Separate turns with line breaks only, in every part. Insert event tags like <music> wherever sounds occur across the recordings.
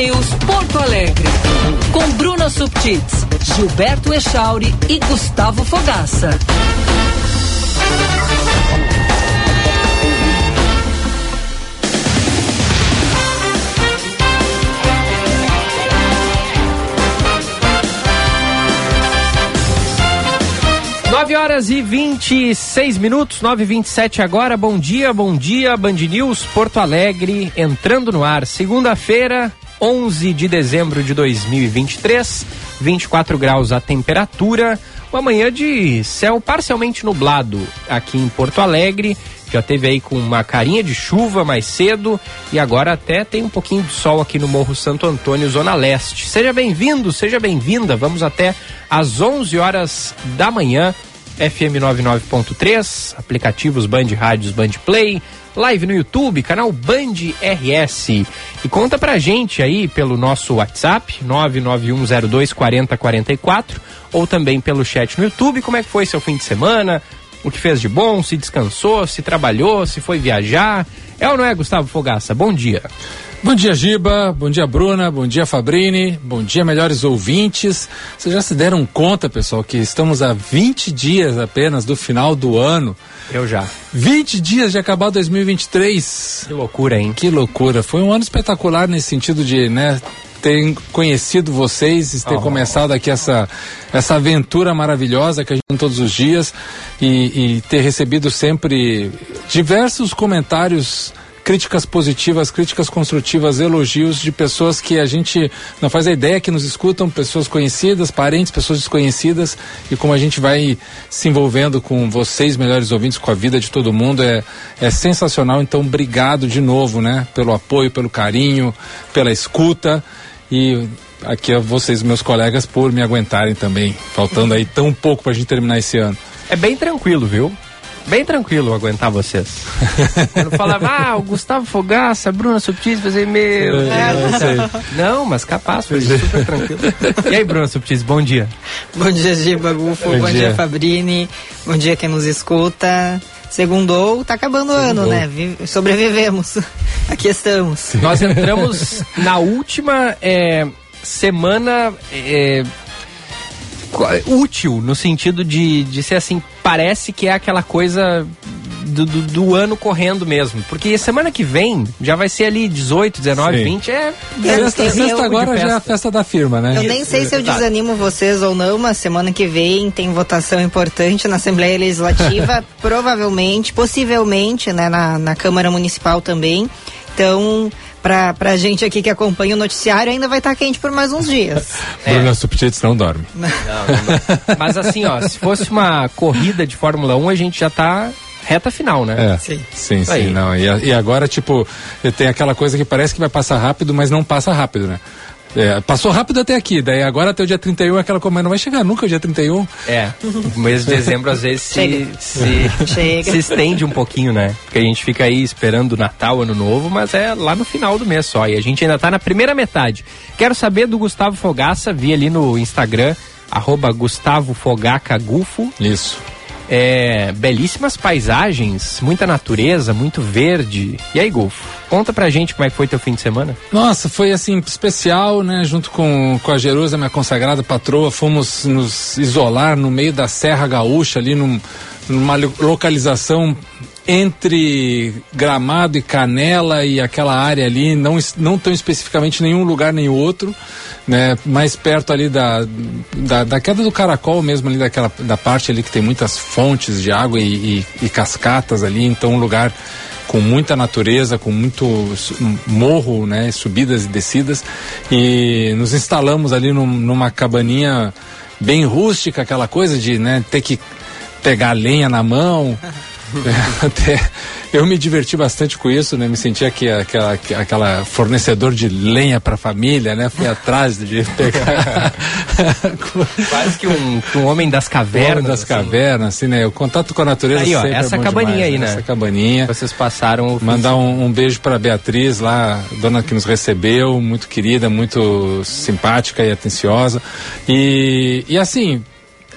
News Porto Alegre. Com Bruna Subtits, Gilberto Echauri e Gustavo Fogaça.
Nove horas e 26 minutos, nove e vinte e sete agora. Bom dia, bom dia, Band News Porto Alegre, entrando no ar. Segunda-feira, 11 de dezembro de 2023, 24 graus a temperatura. Uma manhã de céu parcialmente nublado aqui em Porto Alegre. Já teve aí com uma carinha de chuva mais cedo e agora até tem um pouquinho de sol aqui no Morro Santo Antônio, Zona Leste. Seja bem-vindo, seja bem-vinda. Vamos até às 11 horas da manhã. FM 99.3, aplicativos Band Rádios Band Play, live no YouTube, canal Band RS. E conta pra gente aí pelo nosso WhatsApp, 991024044, ou também pelo chat no YouTube, como é que foi seu fim de semana, o que fez de bom, se descansou, se trabalhou, se foi viajar. É ou não é, Gustavo Fogaça? Bom dia.
Bom dia, Giba. Bom dia, Bruna. Bom dia, Fabrini. Bom dia, melhores ouvintes. Vocês já se deram conta, pessoal, que estamos a 20 dias apenas do final do ano.
Eu já.
20 dias de acabar 2023.
Que loucura, hein?
Que loucura. Foi um ano espetacular nesse sentido de, né, ter conhecido vocês, ter oh. começado aqui essa, essa aventura maravilhosa que a gente tem todos os dias e, e ter recebido sempre diversos comentários críticas positivas, críticas construtivas, elogios de pessoas que a gente não faz a ideia que nos escutam, pessoas conhecidas, parentes, pessoas desconhecidas, e como a gente vai se envolvendo com vocês, melhores ouvintes, com a vida de todo mundo, é, é sensacional. Então, obrigado de novo, né, pelo apoio, pelo carinho, pela escuta e aqui a vocês, meus colegas, por me aguentarem também, faltando aí tão pouco para a gente terminar esse ano.
É bem tranquilo, viu? Bem tranquilo aguentar vocês. Quando falava, ah, o Gustavo Fogaça, a Bruna Subtis, fazer meu. É, não, mas capaz, foi super tranquilo. E aí, Bruna Subtis, bom dia.
Bom dia, Giba Gufo, bom, bom dia. dia, Fabrini, bom dia quem nos escuta. Segundou, tá acabando o ano, né? sobrevivemos. <laughs> Aqui estamos.
Nós entramos na última é, semana. É, útil, no sentido de, de ser assim, parece que é aquela coisa do, do, do, ano correndo mesmo. Porque semana que vem já vai ser ali 18, 19, Sim. 20. É.
Sexta, sexta agora já é a festa da firma, né?
Eu nem sei se eu desanimo vocês ou não, mas semana que vem tem votação importante na Assembleia Legislativa, <laughs> provavelmente, possivelmente, né, na, na Câmara Municipal também. Então, pra, pra gente aqui que acompanha o noticiário, ainda vai estar tá quente por mais uns dias. <laughs>
É. Bruna Subtits não dorme.
Não, não, Mas assim, ó, se fosse uma corrida de Fórmula 1, a gente já tá reta final, né?
É, sim, sim, sim não. E, e agora, tipo, tem aquela coisa que parece que vai passar rápido, mas não passa rápido, né? É, passou rápido até aqui, daí agora até o dia 31 é aquela coisa, não vai chegar nunca o dia 31.
É, o mês de <laughs> dezembro às vezes se, se, <laughs> se, estende um pouquinho, né? Porque a gente fica aí esperando o Natal, Ano Novo, mas é lá no final do mês só. E a gente ainda tá na primeira metade. Quero saber do Gustavo Fogaça, vi ali no Instagram, arroba Gustavo Fogaca Gufo.
Isso.
É, belíssimas paisagens, muita natureza, muito verde. E aí, Golfo? Conta pra gente como é que foi teu fim de semana.
Nossa, foi assim, especial, né? Junto com, com a Jerusa, minha consagrada patroa, fomos nos isolar no meio da Serra Gaúcha, ali num, numa localização entre Gramado e Canela e aquela área ali, não, não tão especificamente nenhum lugar nem outro, né? Mais perto ali da, da, da, queda do caracol mesmo, ali daquela da parte ali que tem muitas fontes de água e, e, e cascatas ali, então um lugar com muita natureza, com muito morro, né? Subidas e descidas e nos instalamos ali num, numa cabaninha bem rústica, aquela coisa de, né? Ter que pegar lenha na mão <laughs> é, <laughs> até eu me diverti bastante com isso, né? Me senti aqui aquela, aquela fornecedor de lenha para a família, né? Fui atrás de <laughs> pegar.
Quase que um, um homem das cavernas.
Um homem das assim. cavernas, assim, né? O contato com a natureza
aí, ó, essa é cabaninha demais, aí, né?
Essa cabaninha.
Vocês passaram.
Mandar um, um beijo para Beatriz lá, dona que nos recebeu, muito querida, muito simpática e atenciosa. E, e assim,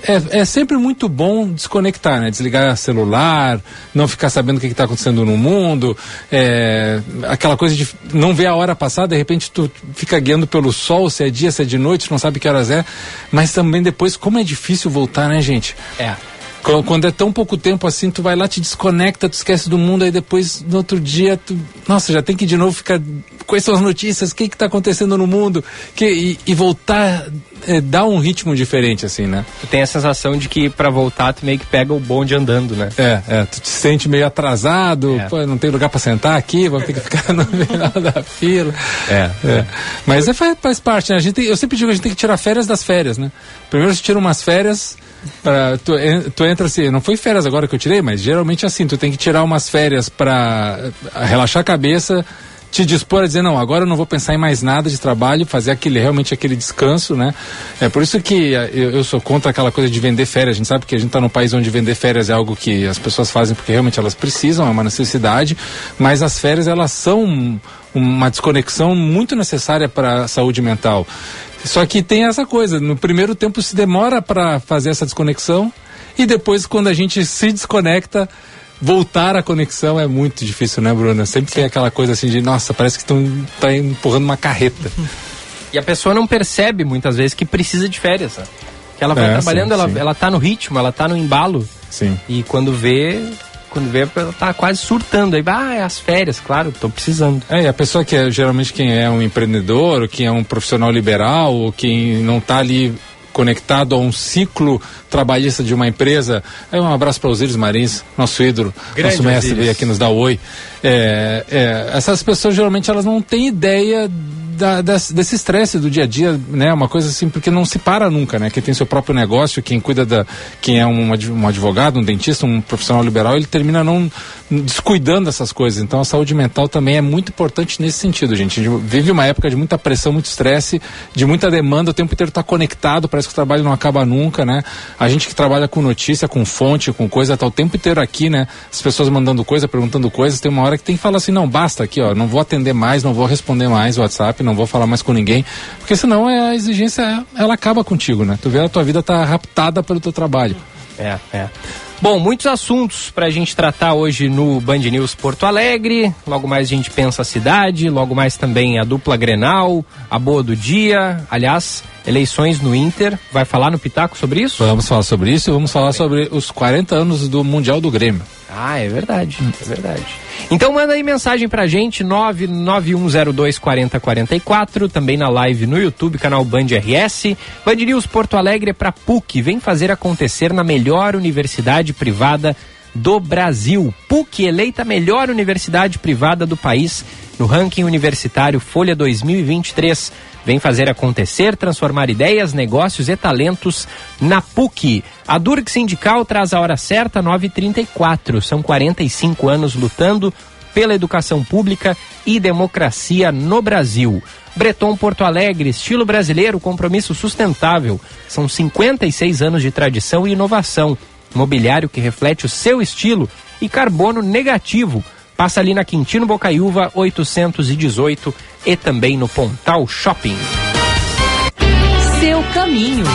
é, é, sempre muito bom desconectar, né? Desligar celular, não ficar sabendo o que está acontecendo no mundo, é, aquela coisa de não ver a hora passar, de repente tu fica guiando pelo sol, se é dia, se é de noite, não sabe que horas é, mas também depois, como é difícil voltar, né, gente?
É.
Quando é tão pouco tempo assim, tu vai lá, te desconecta, tu esquece do mundo, aí depois, no outro dia, tu. Nossa, já tem que de novo ficar. Quais são as notícias? O que está acontecendo no mundo? Que, e, e voltar é, dá um ritmo diferente, assim, né?
Tu tem a sensação de que para voltar tu meio que pega o bonde andando, né?
É, é. Tu te sente meio atrasado, é. pô, não tem lugar para sentar aqui, vou ter que ficar no final <laughs> da fila.
É. é.
Mas é, faz, faz parte, né? A gente tem, eu sempre digo que a gente tem que tirar férias das férias, né? Primeiro você tira umas férias Pra, tu, tu entra assim, não foi férias agora que eu tirei, mas geralmente assim, tu tem que tirar umas férias para eh, relaxar a cabeça, te dispor a dizer, não, agora eu não vou pensar em mais nada de trabalho, fazer aquele, realmente aquele descanso, né? É por isso que eh, eu, eu sou contra aquela coisa de vender férias. A gente sabe que a gente está num país onde vender férias é algo que as pessoas fazem porque realmente elas precisam, é uma necessidade, mas as férias elas são uma desconexão muito necessária para a saúde mental. Só que tem essa coisa, no primeiro tempo se demora para fazer essa desconexão e depois quando a gente se desconecta, voltar à conexão é muito difícil, né, Bruna? Sempre tem aquela coisa assim de, nossa, parece que estão tá empurrando uma carreta.
E a pessoa não percebe muitas vezes que precisa de férias, né? Que ela vai é, trabalhando, sim, ela, sim. ela tá no ritmo, ela tá no embalo.
Sim.
E quando vê, quando vê, ela tá quase surtando. Aí, ah, é as férias, claro, tô precisando.
É, e a pessoa que é geralmente quem é um empreendedor, ou quem é um profissional liberal, ou quem não tá ali conectado a um ciclo trabalhista de uma empresa. É um abraço para Osíris Marins, nosso ídolo, Grande nosso mestre veio aqui nos dá oi. É, é, essas pessoas geralmente elas não têm ideia da, desse estresse do dia a dia, né? Uma coisa assim, porque não se para nunca, né? Quem tem seu próprio negócio, quem cuida da. quem é um, um advogado, um dentista, um profissional liberal, ele termina não descuidando dessas coisas. Então a saúde mental também é muito importante nesse sentido, gente. A gente vive uma época de muita pressão, muito estresse, de muita demanda, o tempo inteiro está conectado, parece que o trabalho não acaba nunca, né? A gente que trabalha com notícia, com fonte, com coisa, tá o tempo inteiro aqui, né? As pessoas mandando coisa, perguntando coisas, tem uma hora que tem que falar assim, não, basta aqui, ó, não vou atender mais, não vou responder mais o WhatsApp, não vou falar mais com ninguém, porque senão é, a exigência, ela acaba contigo, né? Tu vê a tua vida tá raptada pelo teu trabalho.
É, é. Bom, muitos assuntos para a gente tratar hoje no Band News Porto Alegre. Logo mais a gente pensa a cidade, logo mais também a dupla Grenal, a boa do dia. Aliás, eleições no Inter. Vai falar no Pitaco sobre isso?
Vamos falar sobre isso e vamos falar sobre os 40 anos do Mundial do Grêmio.
Ah, é verdade, é verdade. Então manda aí mensagem pra gente, 991024044, também na live no YouTube, canal Band RS. Band News Porto Alegre é pra PUC, vem fazer acontecer na melhor universidade privada do Brasil. PUC eleita melhor universidade privada do país no ranking universitário Folha 2023. Vem fazer acontecer, transformar ideias, negócios e talentos na PUC. A Durg Sindical traz a hora certa, 9h34. São 45 anos lutando pela educação pública e democracia no Brasil. Breton Porto Alegre, estilo brasileiro, compromisso sustentável. São 56 anos de tradição e inovação. Mobiliário que reflete o seu estilo e carbono negativo Passa ali na Quintino Bocaiúva 818 e também no Pontal Shopping.
Seu caminho.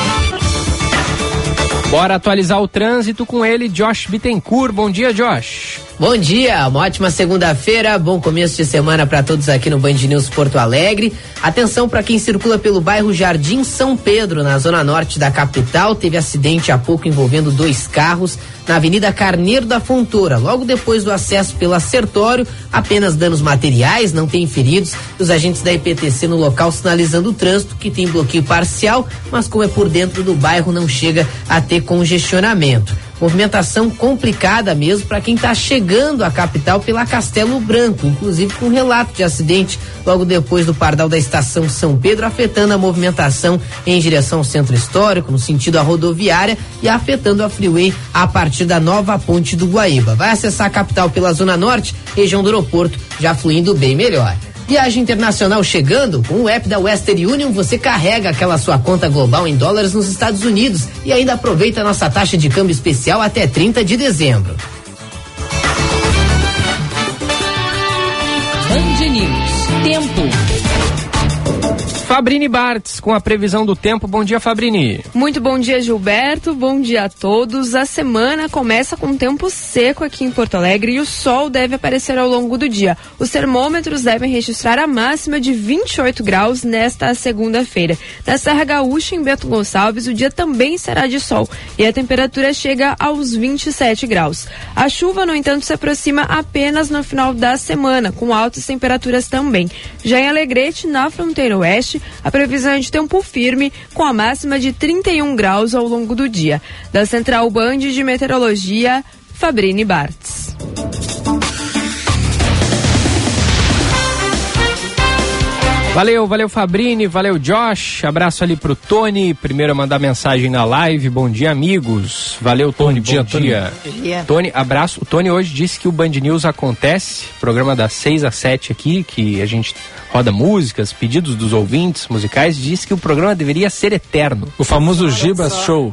Bora atualizar o trânsito com ele, Josh Bittencourt. Bom dia, Josh.
Bom dia, uma ótima segunda-feira, bom começo de semana para todos aqui no Band News Porto Alegre. Atenção para quem circula pelo bairro Jardim São Pedro, na zona norte da capital. Teve acidente há pouco envolvendo dois carros na Avenida Carneiro da Fontoura. Logo depois do acesso pela Sertório, apenas danos materiais, não tem feridos. Os agentes da IPTC no local sinalizando o trânsito, que tem bloqueio parcial, mas como é por dentro do bairro, não chega a ter congestionamento. Movimentação complicada mesmo para quem está chegando à capital pela Castelo Branco, inclusive com relato de acidente logo depois do pardal da estação São Pedro, afetando a movimentação em direção ao centro histórico, no sentido à rodoviária e afetando a freeway a partir da nova ponte do Guaíba. Vai acessar a capital pela Zona Norte, região do aeroporto, já fluindo bem melhor. Viagem internacional chegando? Com o app da Western Union você carrega aquela sua conta global em dólares nos Estados Unidos e ainda aproveita nossa taxa de câmbio especial até 30 de dezembro.
Band News. Tempo.
Fabrini Bartz com a previsão do tempo. Bom dia, Fabrini.
Muito bom dia, Gilberto. Bom dia a todos. A semana começa com tempo seco aqui em Porto Alegre e o sol deve aparecer ao longo do dia. Os termômetros devem registrar a máxima de 28 graus nesta segunda-feira. Na Serra Gaúcha, em Beto Gonçalves, o dia também será de sol e a temperatura chega aos 27 graus. A chuva, no entanto, se aproxima apenas no final da semana, com altas temperaturas também. Já em Alegrete, na fronteira oeste, a previsão é de tempo firme, com a máxima de 31 graus ao longo do dia. Da Central Band de Meteorologia, Fabrini Bartz.
Valeu, valeu Fabrini, valeu Josh, abraço ali pro Tony, primeiro a mandar mensagem na live, bom dia amigos, valeu Tony, bom, dia, bom dia. dia. Tony, abraço, o Tony hoje disse que o Band News acontece, programa das 6 às 7 aqui, que a gente roda músicas, pedidos dos ouvintes musicais, disse que o programa deveria ser eterno.
O famoso Gibas Show,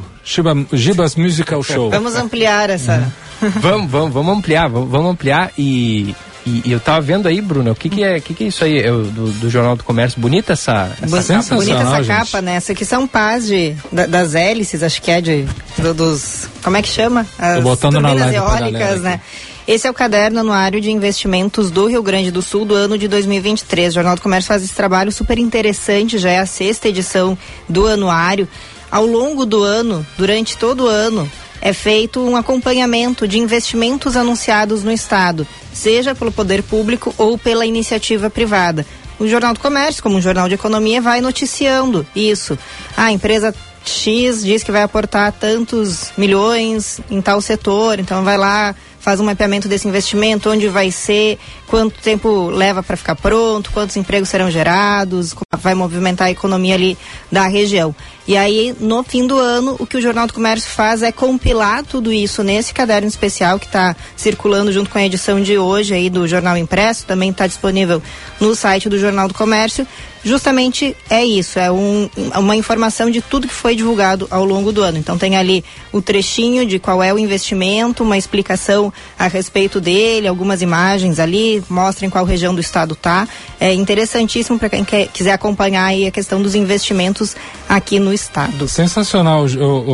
Gibas Musical Show.
Vamos ampliar essa...
vamos, vamos, vamos ampliar, vamos, vamos ampliar e e, e, eu tava vendo aí, Bruno, o que que é, que que é isso aí eu, do, do, Jornal do Comércio? Bonita essa, essa
capa? Bonita essa gente. capa, né? Essa aqui são pás de, da, das hélices, acho que é de, do, dos, como é que chama?
As Tô botando na live
eólicas, né? Esse é o caderno anuário de investimentos do Rio Grande do Sul do ano de 2023. O Jornal do Comércio faz esse trabalho super interessante, já é a sexta edição do anuário. Ao longo do ano, durante todo o ano, é feito um acompanhamento de investimentos anunciados no Estado, seja pelo poder público ou pela iniciativa privada. O Jornal do Comércio, como um jornal de economia, vai noticiando isso. A empresa X diz que vai aportar tantos milhões em tal setor, então vai lá, faz um mapeamento desse investimento, onde vai ser, quanto tempo leva para ficar pronto, quantos empregos serão gerados, vai movimentar a economia ali da região. E aí, no fim do ano, o que o Jornal do Comércio faz é compilar tudo isso nesse caderno especial que está circulando junto com a edição de hoje aí do Jornal Impresso, também está disponível no site do Jornal do Comércio. Justamente é isso, é um, uma informação de tudo que foi divulgado ao longo do ano. Então tem ali o trechinho de qual é o investimento, uma explicação a respeito dele, algumas imagens ali, mostrem qual região do estado está. É interessantíssimo para quem quer, quiser acompanhar aí a questão dos investimentos aqui no estado.
Sensacional,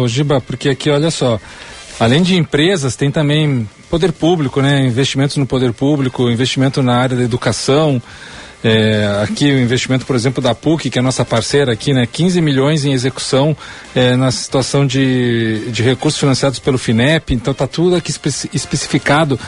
Giba, porque aqui, olha só, além de empresas, tem também poder público, né? Investimentos no poder público, investimento na área da educação. É, aqui o investimento, por exemplo, da PUC, que é nossa parceira aqui, né? 15 milhões em execução é, na situação de, de recursos financiados pelo FINEP, então está tudo aqui espe especificado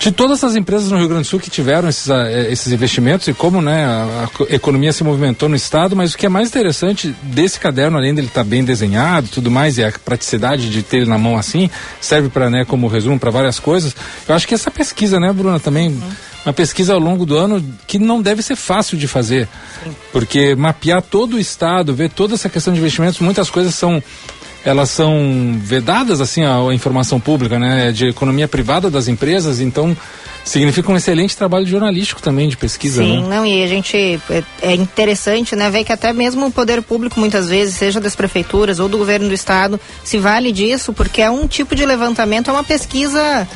de todas as empresas no Rio Grande do Sul que tiveram esses, uh, esses investimentos e como né, a, a, economia se movimentou no estado, mas o que é mais interessante desse caderno, além dele estar tá bem desenhado tudo mais, e a praticidade de ter ele na mão assim, serve para, né, como resumo para várias coisas. Eu acho que essa pesquisa, né, Bruna, também. Uhum. Uma pesquisa ao longo do ano que não deve ser fácil de fazer, Sim. porque mapear todo o estado, ver toda essa questão de investimentos, muitas coisas são elas são vedadas assim à informação pública, né, de economia privada das empresas, então significa um excelente trabalho jornalístico também de pesquisa,
Sim,
né?
não, e a gente é, é interessante, né, ver que até mesmo o poder público muitas vezes, seja das prefeituras ou do governo do estado, se vale disso, porque é um tipo de levantamento, é uma pesquisa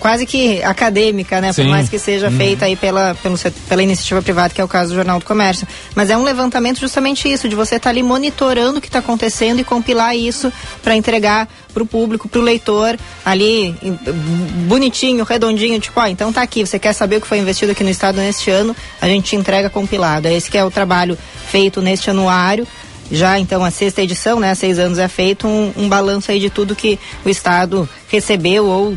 quase que acadêmica, né? Sim. Por mais que seja uhum. feita aí pela, pelo, pela iniciativa privada, que é o caso do Jornal do Comércio. Mas é um levantamento justamente isso, de você estar tá ali monitorando o que está acontecendo e compilar isso para entregar para o público, para o leitor, ali bonitinho, redondinho, tipo, ó, então tá aqui, você quer saber o que foi investido aqui no estado neste ano, a gente te entrega compilado. É esse que é o trabalho feito neste anuário já então a sexta edição, né, há seis anos é feito um, um balanço aí de tudo que o Estado recebeu ou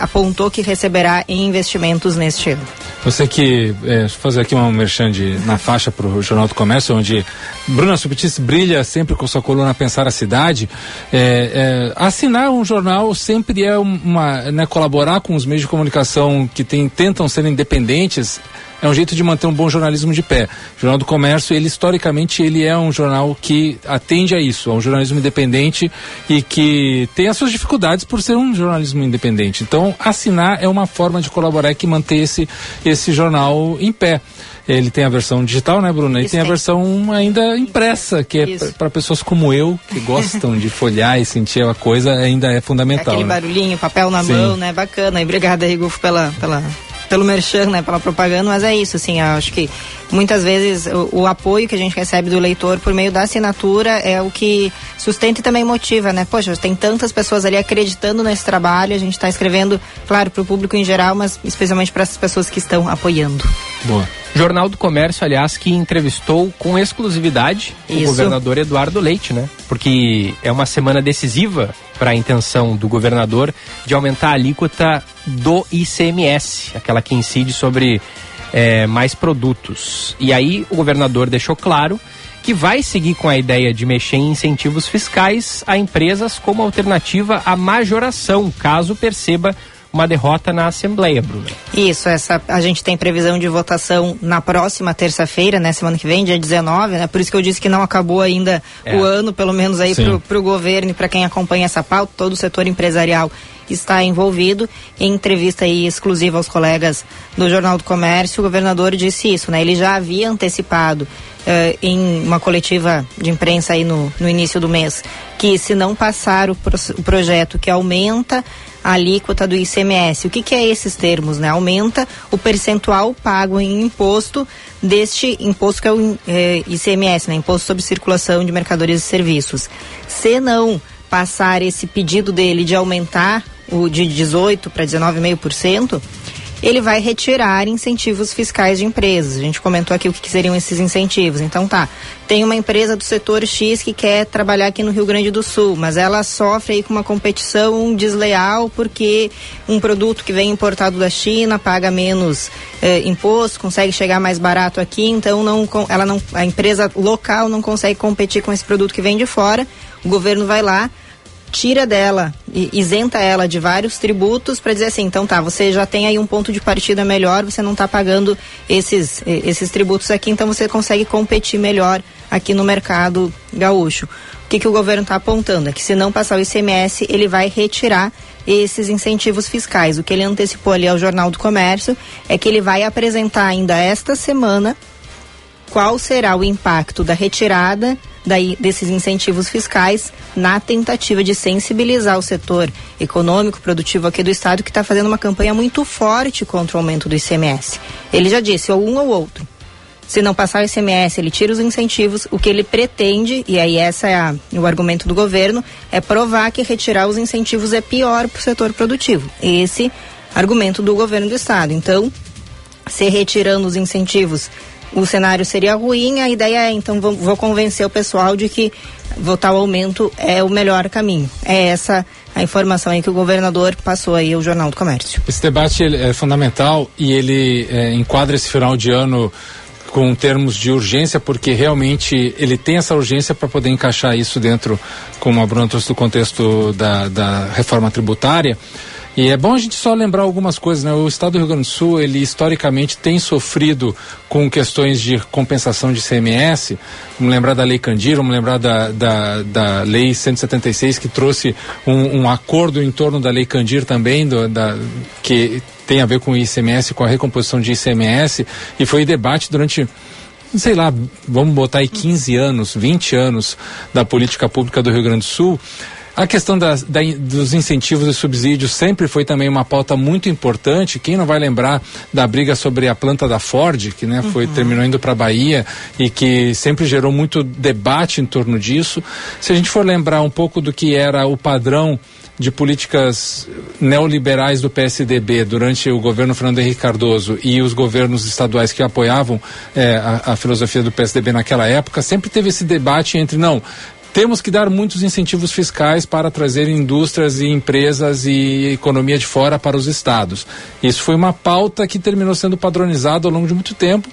apontou que receberá em investimentos neste ano.
Você que, é, fazer aqui uma merchan de, na faixa para o Jornal do Comércio, onde Bruna Subtis brilha sempre com sua coluna Pensar a Cidade, é, é, assinar um jornal sempre é uma, né, colaborar com os meios de comunicação que tem, tentam ser independentes, é um jeito de manter um bom jornalismo de pé. O Jornal do Comércio, ele historicamente, ele é um jornal que atende a isso, a um jornalismo independente e que tem as suas dificuldades por ser um jornalismo independente. Então, assinar é uma forma de colaborar e que manter esse, esse jornal em pé. Ele tem a versão digital, né, Bruna? E tem a versão ainda impressa, que é para pessoas como eu, que gostam de folhar e sentir a coisa, ainda é fundamental.
Aquele
né?
barulhinho, papel na Sim. mão, né? Bacana. E obrigada, Rigufo, pela, pela pelo merchan, né, pela propaganda, mas é isso, assim, acho que muitas vezes o, o, apoio que a gente recebe do leitor por meio da assinatura é o que sustenta e também motiva, né? Poxa, tem tantas pessoas ali acreditando nesse trabalho, a gente está escrevendo, claro, para o público em geral, mas especialmente para essas pessoas que estão apoiando.
Boa. Jornal do Comércio, aliás, que entrevistou com exclusividade Isso. o governador Eduardo Leite, né? Porque é uma semana decisiva para a intenção do governador de aumentar a alíquota do ICMS, aquela que incide sobre é, mais produtos. E aí o governador deixou claro que vai seguir com a ideia de mexer em incentivos fiscais a empresas como alternativa à majoração, caso perceba uma derrota na Assembleia, Bruna.
Isso, essa a gente tem previsão de votação na próxima terça-feira, né, semana que vem, dia 19, né? Por isso que eu disse que não acabou ainda é. o ano, pelo menos aí para o governo e para quem acompanha essa pauta, todo o setor empresarial está envolvido. Em entrevista aí exclusiva aos colegas do Jornal do Comércio, o governador disse isso, né? Ele já havia antecipado Uh, em uma coletiva de imprensa aí no, no início do mês, que se não passar o, pro, o projeto que aumenta a alíquota do ICMS. O que, que é esses termos? Né? Aumenta o percentual pago em imposto deste imposto que é o é, ICMS, né? Imposto sobre Circulação de Mercadorias e Serviços. Se não passar esse pedido dele de aumentar o de 18 para 19,5%, ele vai retirar incentivos fiscais de empresas. A gente comentou aqui o que, que, seriam esses incentivos. Então tá, tem uma empresa do setor X que quer trabalhar aqui no Rio Grande do Sul, mas ela sofre aí com uma competição desleal porque um produto que vem importado da China paga menos eh, imposto, consegue chegar mais barato aqui, então não, ela não, a empresa local não consegue competir com esse produto que vem de fora. O governo vai lá tira dela, isenta ela de vários tributos para dizer assim, então tá, você já tem aí um ponto de partida melhor, você não está pagando esses, esses tributos aqui, então você consegue competir melhor aqui no mercado gaúcho. O que, que o governo está apontando? É que se não passar o ICMS, ele vai retirar esses incentivos fiscais. O que ele antecipou ali ao Jornal do Comércio é que ele vai apresentar ainda esta semana qual será o impacto da retirada daí, desses incentivos fiscais na tentativa de sensibilizar o setor econômico, produtivo aqui do Estado, que está fazendo uma campanha muito forte contra o aumento do ICMS. Ele já disse, ou um ou outro. Se não passar o ICMS, ele tira os incentivos. O que ele pretende, e aí essa é a, o argumento do governo, é provar que retirar os incentivos é pior para o setor produtivo. Esse argumento do governo do Estado. Então, se retirando os incentivos o cenário seria ruim, a ideia é, então, vou, vou convencer o pessoal de que votar o aumento é o melhor caminho. É essa a informação aí que o governador passou aí ao Jornal do Comércio.
Esse debate é fundamental e ele é, enquadra esse final de ano com termos de urgência, porque realmente ele tem essa urgência para poder encaixar isso dentro, como a Bruna trouxe do contexto da, da reforma tributária. E é bom a gente só lembrar algumas coisas, né? O estado do Rio Grande do Sul, ele historicamente tem sofrido com questões de compensação de CMS. Vamos lembrar da Lei Candir, vamos lembrar da, da, da Lei 176, que trouxe um, um acordo em torno da Lei Candir também, do, da, que tem a ver com o ICMS, com a recomposição de ICMS, e foi debate durante sei lá, vamos botar aí 15 anos, 20 anos da política pública do Rio Grande do Sul. A questão das, da, dos incentivos e subsídios sempre foi também uma pauta muito importante. Quem não vai lembrar da briga sobre a planta da Ford, que né, foi, uhum. terminou indo para a Bahia e que sempre gerou muito debate em torno disso. Se a gente for lembrar um pouco do que era o padrão de políticas neoliberais do PSDB durante o governo Fernando Henrique Cardoso e os governos estaduais que apoiavam é, a, a, filosofia do PSDB naquela época, sempre teve esse debate entre, não, temos que dar muitos incentivos fiscais para trazer indústrias e empresas e economia de fora para os estados. Isso foi uma pauta que terminou sendo padronizada ao longo de muito tempo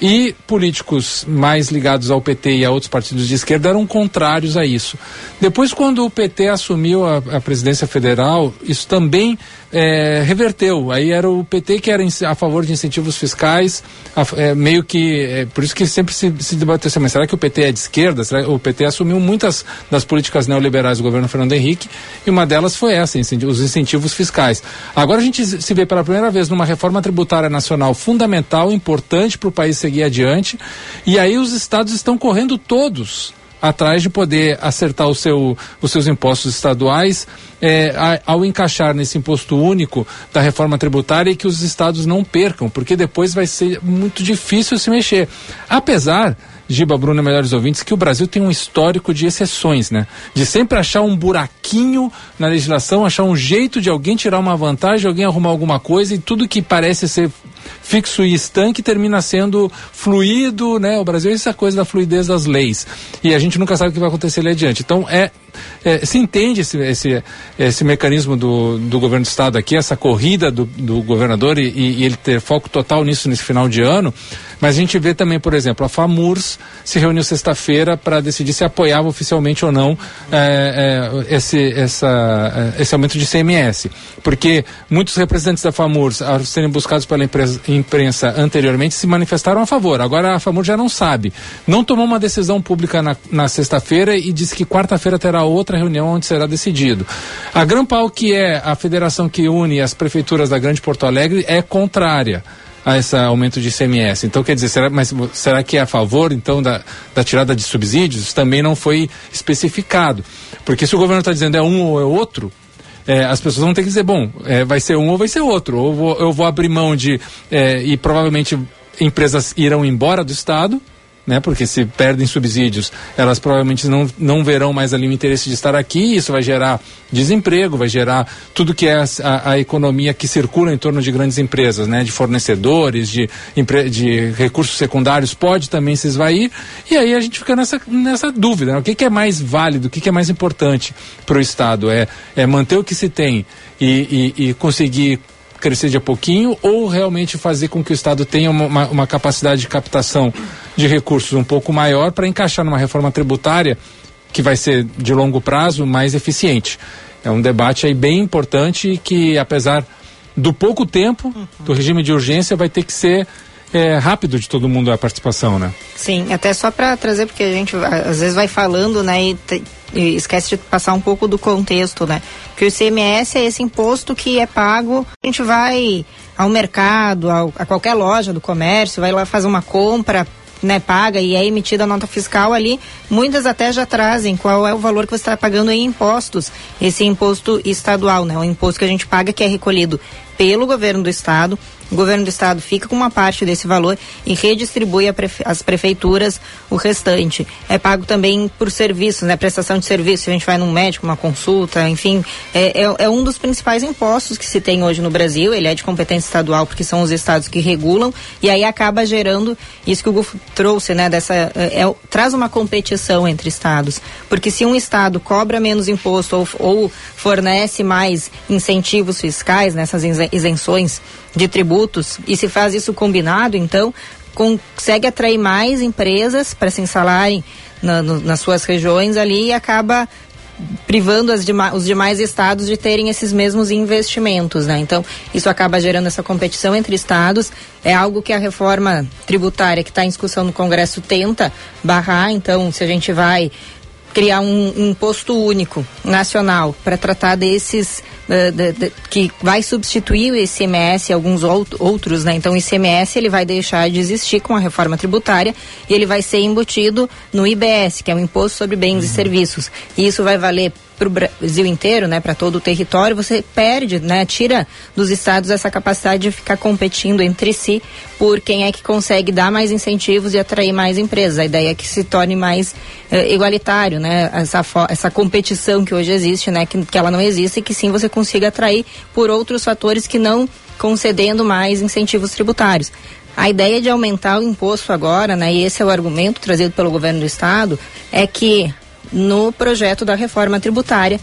e políticos mais ligados ao PT e a outros partidos de esquerda eram contrários a isso. Depois, quando o PT assumiu a, a presidência federal, isso também é, reverteu. Aí era o PT que era a favor de incentivos fiscais, a, é, meio que. É, por isso que sempre se, se debateu assim, mas será que o PT é de esquerda? Será, o PT assumiu muitas das políticas neoliberais do governo Fernando Henrique e uma delas foi essa, os incentivos fiscais. Agora a gente se vê pela primeira vez numa reforma tributária nacional fundamental, importante para o país seguir adiante, e aí os estados estão correndo todos atrás de poder acertar o seu, os seus impostos estaduais é, a, ao encaixar nesse imposto único da reforma tributária e que os estados não percam, porque depois vai ser muito difícil se mexer. Apesar Giba, Bruno, melhores ouvintes, que o Brasil tem um histórico de exceções, né? De sempre achar um buraquinho na legislação, achar um jeito de alguém tirar uma vantagem, alguém arrumar alguma coisa e tudo que parece ser fixo e estanque termina sendo fluido, né? O Brasil é essa coisa da fluidez das leis. E a gente nunca sabe o que vai acontecer ali adiante. Então, é, é se entende esse, esse, esse mecanismo do, do governo do Estado aqui, essa corrida do, do governador e, e ele ter foco total nisso nesse final de ano. Mas a gente vê também, por exemplo, a FAMURS se reuniu sexta-feira para decidir se apoiava oficialmente ou não é, é, esse, essa, esse aumento de CMS. Porque muitos representantes da FAMURS, ao serem buscados pela imprensa anteriormente, se manifestaram a favor. Agora a FAMURS já não sabe. Não tomou uma decisão pública na, na sexta-feira e disse que quarta-feira terá outra reunião onde será decidido. A Grampal, que é a federação que une as prefeituras da Grande Porto Alegre, é contrária a esse aumento de ICMS. Então, quer dizer, será, mas será que é a favor, então, da, da tirada de subsídios? Também não foi especificado. Porque se o governo está dizendo é um ou é outro, é, as pessoas vão ter que dizer, bom, é, vai ser um ou vai ser outro. Ou vou, eu vou abrir mão de. É, e provavelmente empresas irão embora do Estado né? Porque se perdem subsídios, elas provavelmente não, não verão mais ali o interesse de estar aqui, isso vai gerar desemprego, vai gerar tudo que é a, a economia que circula em torno de grandes empresas, né? De fornecedores, de, de recursos secundários, pode também se esvair, e aí a gente fica nessa, nessa dúvida, né? o que, que é mais válido, o que, que é mais importante para o Estado? É, é manter o que se tem e, e, e conseguir crescer de a pouquinho ou realmente fazer com que o Estado tenha uma, uma, capacidade de captação de recursos um pouco maior para encaixar numa reforma tributária que vai ser de longo prazo mais eficiente. É um debate aí bem importante que, apesar do pouco tempo do regime de urgência, vai ter que ser é, rápido de todo mundo a participação, né?
Sim, até só para trazer, porque a gente às vezes vai falando, né, e, e, esquece de passar um pouco do contexto, né? Que o ICMS é esse imposto que é pago, a gente vai ao mercado, ao, a qualquer loja do comércio, vai lá fazer uma compra, né, paga e é emitida a nota fiscal ali, muitas até já trazem qual é o valor que você está pagando em impostos, esse imposto estadual, né, o imposto que a gente paga que é recolhido pelo governo do estado. O governo do estado fica com uma parte desse valor e redistribui às prefeituras o restante. É pago também por serviços, né? Prestação de serviço. Se a gente vai num médico, uma consulta, enfim, é, é, é, um dos principais impostos que se tem hoje no Brasil. Ele é de competência estadual porque são os estados que regulam e aí acaba gerando isso que o Gufo trouxe, né? Dessa é, é traz uma competição entre estados, porque se um estado cobra menos imposto ou, ou fornece mais incentivos fiscais nessas isenções de tributos e se faz isso combinado, então consegue atrair mais empresas para se instalarem na, no, nas suas regiões ali e acaba privando dema os demais estados de terem esses mesmos investimentos, né? Então, isso acaba gerando essa competição entre estados. É algo que a reforma tributária que está em discussão no Congresso tenta barrar. Então, se a gente vai criar um, um imposto único nacional para tratar desses uh, de, de, que vai substituir o ICMS e alguns out, outros, né? Então o ICMS ele vai deixar de existir com a reforma tributária e ele vai ser embutido no IBS, que é o Imposto sobre Bens uhum. e Serviços. E isso vai valer para o Brasil inteiro, né, para todo o território, você perde, né, tira dos estados essa capacidade de ficar competindo entre si por quem é que consegue dar mais incentivos e atrair mais empresas. A ideia é que se torne mais eh, igualitário, né, essa, essa competição que hoje existe, né, que, que ela não existe e que sim você consiga atrair por outros fatores que não concedendo mais incentivos tributários. A ideia de aumentar o imposto agora, né, e esse é o argumento trazido pelo governo do estado, é que no projeto da reforma tributária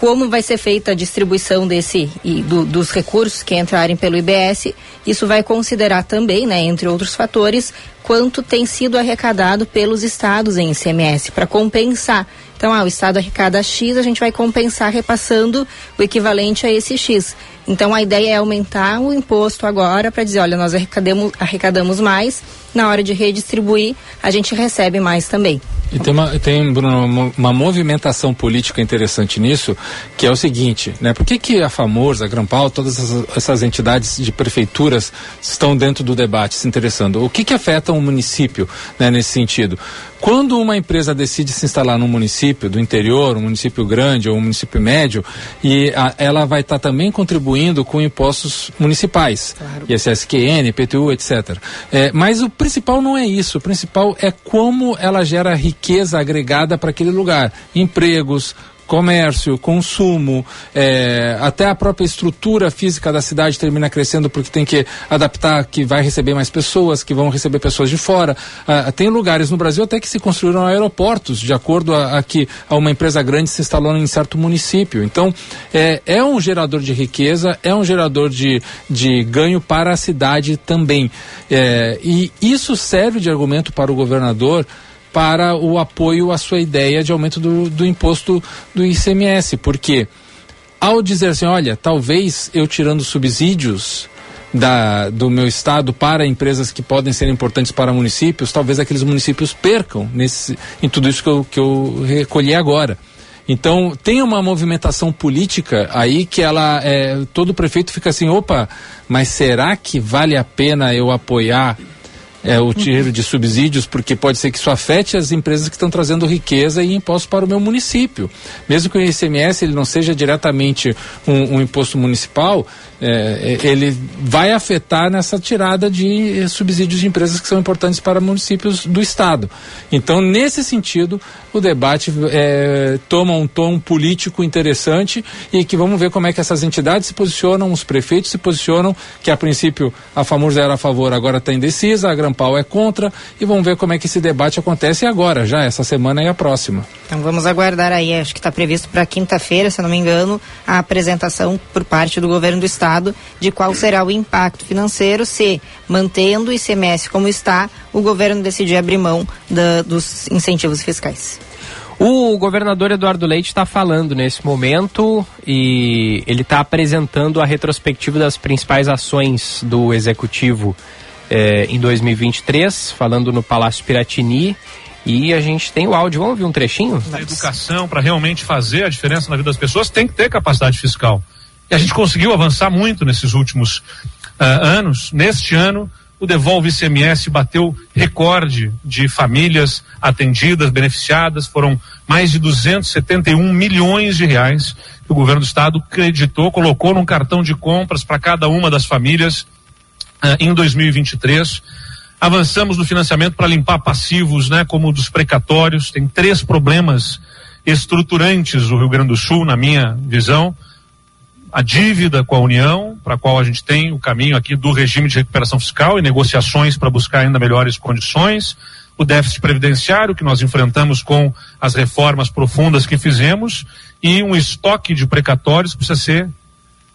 como vai ser feita a distribuição desse e do, dos recursos que entrarem pelo IBS, isso vai considerar também, né, entre outros fatores, quanto tem sido arrecadado pelos estados em ICMS para compensar. Então, ah, o estado arrecada X, a gente vai compensar repassando o equivalente a esse X. Então a ideia é aumentar o imposto agora para dizer, olha, nós arrecadamos, arrecadamos mais, na hora de redistribuir, a gente recebe mais também.
E tem, uma, tem Bruno, uma movimentação política interessante nisso, que é o seguinte, né? Por que, que a FAMORS, a Grampal, todas essas, essas, entidades de prefeituras estão dentro do debate se interessando? O que, que afeta um município né, nesse sentido? Quando uma empresa decide se instalar num município do interior, um município grande ou um município médio, e a, ela vai estar tá também contribuindo com impostos municipais, claro. ISSQN, IPTU, etc. É, mas o principal não é isso, o principal é como ela gera riqueza agregada para aquele lugar. Empregos, comércio, consumo, é, até a própria estrutura física da cidade termina crescendo porque tem que adaptar que vai receber mais pessoas, que vão receber pessoas de fora. Ah, tem lugares no Brasil até que se construíram aeroportos, de acordo a, a que a uma empresa grande se instalou em certo município. Então, é, é um gerador de riqueza, é um gerador de, de ganho para a cidade também. É, e isso serve de argumento para o governador para o apoio à sua ideia de aumento do, do imposto do ICMS, porque ao dizer assim, olha, talvez eu tirando subsídios da, do meu estado para empresas que podem ser importantes para municípios, talvez aqueles municípios percam nesse, em tudo isso que eu, que eu recolhi agora. Então tem uma movimentação política aí que ela é, todo prefeito fica assim, opa, mas será que vale a pena eu apoiar é, o tiro de subsídios, porque pode ser que isso afete as empresas que estão trazendo riqueza e impostos para o meu município. Mesmo que o ICMS ele não seja diretamente um, um imposto municipal, é, é, ele vai afetar nessa tirada de subsídios de empresas que são importantes para municípios do estado. Então, nesse sentido, o debate é, toma um tom político interessante e que vamos ver como é que essas entidades se posicionam, os prefeitos se posicionam, que a princípio a FAMURS era a favor, agora está indecisa, a Grampal é contra, e vamos ver como é que esse debate acontece agora, já essa semana e a próxima.
Então vamos aguardar aí, acho que está previsto para quinta-feira, se não me engano, a apresentação por parte do governo do estado Estado de qual será o impacto financeiro se, mantendo o ICMS como está, o governo decidir abrir mão da, dos incentivos fiscais.
O governador Eduardo Leite está falando nesse momento e ele está apresentando a retrospectiva das principais ações do executivo eh, em 2023, falando no Palácio Piratini. E a gente tem o áudio, vamos ouvir um trechinho?
A educação, para realmente fazer a diferença na vida das pessoas, tem que ter capacidade fiscal. E a gente conseguiu avançar muito nesses últimos uh, anos. Neste ano, o Devolve ICMS bateu recorde de famílias atendidas, beneficiadas. Foram mais de 271 milhões de reais que o governo do estado creditou, colocou num cartão de compras para cada uma das famílias uh, em 2023. Avançamos no financiamento para limpar passivos, né, como dos precatórios. Tem três problemas estruturantes do Rio Grande do Sul, na minha visão a dívida com a União, para a qual a gente tem o caminho aqui do regime de recuperação fiscal e negociações para buscar ainda melhores condições, o déficit previdenciário que nós enfrentamos com as reformas profundas que fizemos e um estoque de precatórios que precisa ser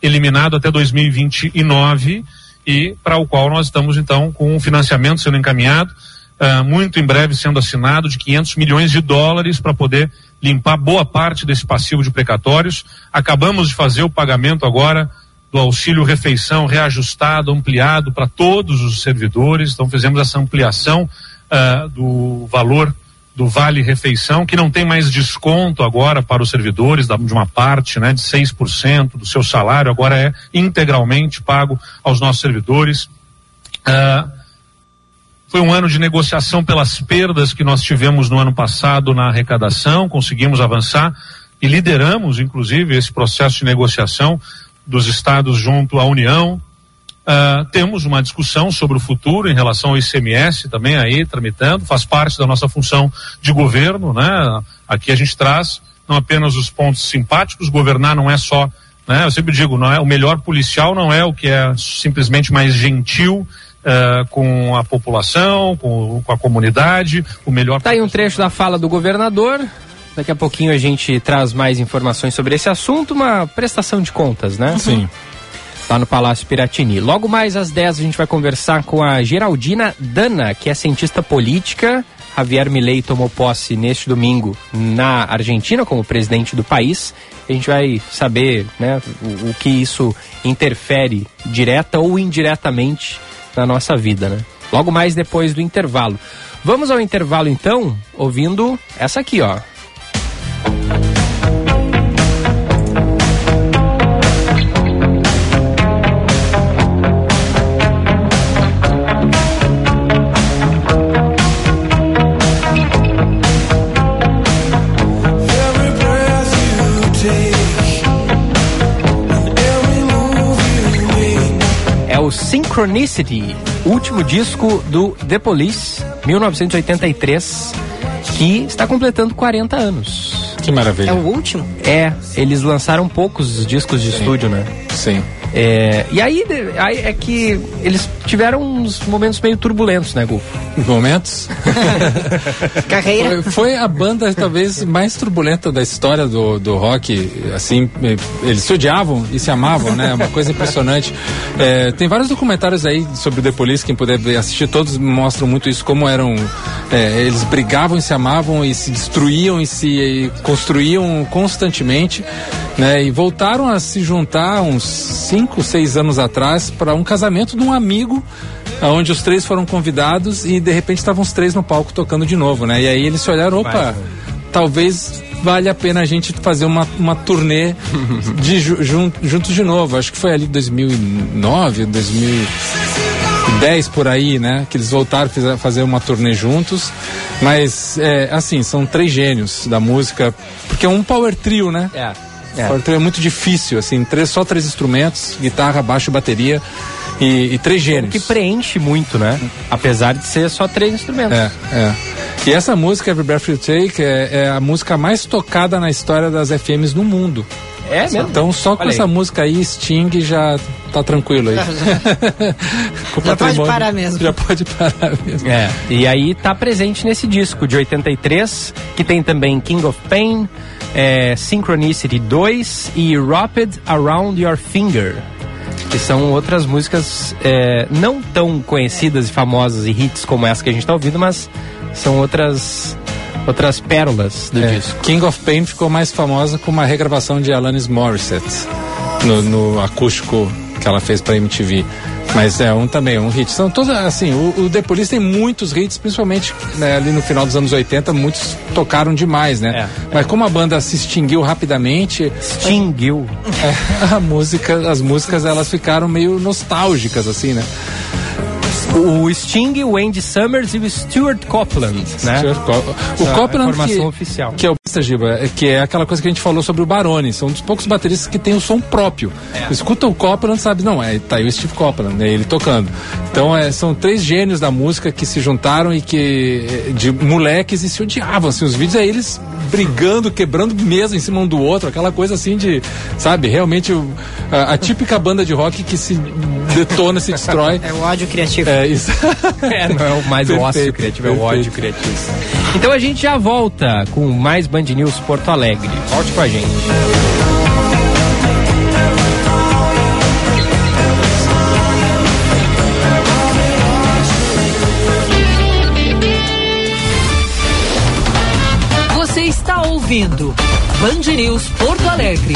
eliminado até 2029 e para o qual nós estamos então com um financiamento sendo encaminhado, uh, muito em breve sendo assinado de 500 milhões de dólares para poder limpar boa parte desse passivo de precatórios. Acabamos de fazer o pagamento agora do auxílio refeição reajustado, ampliado para todos os servidores. Então fizemos essa ampliação uh, do valor do Vale Refeição, que não tem mais desconto agora para os servidores de uma parte, né, de 6% do seu salário, agora é integralmente pago aos nossos servidores. Uh, foi um ano de negociação pelas perdas que nós tivemos no ano passado na arrecadação, conseguimos avançar e lideramos, inclusive, esse processo de negociação dos estados junto à União. Uh, temos uma discussão sobre o futuro em relação ao ICMS também aí tramitando, faz parte da nossa função de governo, né? Aqui a gente traz não apenas os pontos simpáticos, governar não é só, né? Eu sempre digo, não é o melhor policial não é o que é simplesmente mais gentil uh, com a população, com, com, a comunidade, o melhor.
Tá aí um trecho da fala do governador. Daqui a pouquinho a gente traz mais informações sobre esse assunto, uma prestação de contas, né?
Sim.
Lá no Palácio Piratini. Logo mais às 10 a gente vai conversar com a Geraldina Dana, que é cientista política Javier Milei tomou posse neste domingo na Argentina como presidente do país. A gente vai saber né, o, o que isso interfere direta ou indiretamente na nossa vida, né? Logo mais depois do intervalo. Vamos ao intervalo então, ouvindo essa aqui, ó. O Synchronicity, último disco do The Police, 1983, que está completando 40 anos.
Que maravilha.
É o último?
É, eles lançaram poucos discos de estúdio, né?
Sim.
É, e aí, aí é que eles tiveram uns momentos meio turbulentos, né, Gu?
Momentos. <laughs>
Carreira.
Foi, foi a banda talvez mais turbulenta da história do, do rock. Assim, eles se odiavam e se amavam, né? Uma coisa impressionante. É, tem vários documentários aí sobre o The Police, quem puder ver, assistir, todos mostram muito isso, como eram. é, eles brigavam e se amavam e se destruíam e se e construíam constantemente, né? E voltaram a se juntar uns cinco, seis anos atrás para um casamento de um amigo onde os três foram convidados e de repente estavam os três no palco tocando de novo, né? E aí eles se olharam, opa, talvez valha a pena a gente fazer uma, uma turnê <laughs> de, ju- jun- juntos de novo. Acho que foi ali 2009, 2010 por aí, né? Que eles voltaram a fazer uma turnê juntos. Mas, é, assim, são três gênios da música, porque é um power trio, né?
É.
Trio é muito difícil, assim, três, só três instrumentos, guitarra, baixo bateria. E, e três
O
gênios.
que preenche muito, né? Apesar de ser só três instrumentos.
É, é. E essa música, Every Breath You Take, é, é a música mais tocada na história das FMs no mundo.
É mesmo?
Então, só com
Olha aí.
essa música aí, Sting já tá tranquilo aí. <laughs>
Já pode parar mesmo.
Já pode parar mesmo.
É, e aí tá presente nesse disco de 83, que tem também King of Pain, é, Synchronicity 2 e Wrapped Around Your Finger, que são outras músicas é, não tão conhecidas e famosas e hits como essa que a gente tá ouvindo, mas são outras outras pérolas do
É,
disco.
King of Pain ficou mais famosa com uma regravação de Alanis Morissette no, no acústico que ela fez pra MTV. Mas é um também, um hit. São todos, assim, o, o The Police tem muitos hits, principalmente né, ali no final dos anos 80, muitos tocaram demais, né?
É.
Mas como a banda se extinguiu rapidamente,
Extinguiu. <laughs>
é, a música, as músicas elas ficaram meio nostálgicas, assim, né?
O Sting, o Andy Summers e o Stuart Copeland, né?
Stuart Co- O Copeland
informação
que,
oficial.
que é o Giba, é que é aquela coisa que a gente falou sobre o Barone. São um dos poucos bateristas que tem o som próprio.
É.
Escuta o Copeland, sabe? Não, é, tá aí o Steve Copeland, né? Ele tocando. Então, é, são três gênios da música que se juntaram e que. eh, de moleques e se odiavam. Assim, os vídeos é eles brigando, quebrando mesa em cima um do outro, aquela coisa assim de. Sabe? Realmente o- a, a típica banda de rock que se detona, se destrói.
É o ódio criativo.
É isso. <laughs>
É, não é o mais
Perfeito,
ócio criativo, é o ódio criativo. Então a gente já volta com mais Band News Porto Alegre. Volte com a gente.
Você está ouvindo Band News Porto Alegre.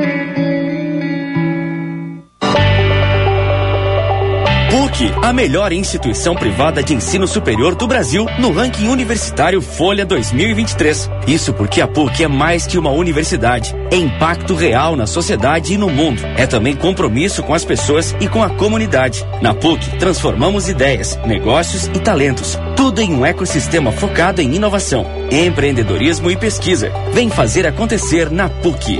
A melhor instituição privada de ensino superior do Brasil no ranking universitário Folha 2023. Isso porque a PUC é mais que uma universidade, é impacto real na sociedade e no mundo. É também compromisso com as pessoas e com a comunidade. Na PUC, transformamos ideias, negócios e talentos. Tudo em um ecossistema focado em inovação, empreendedorismo e pesquisa. Vem fazer acontecer na PUC.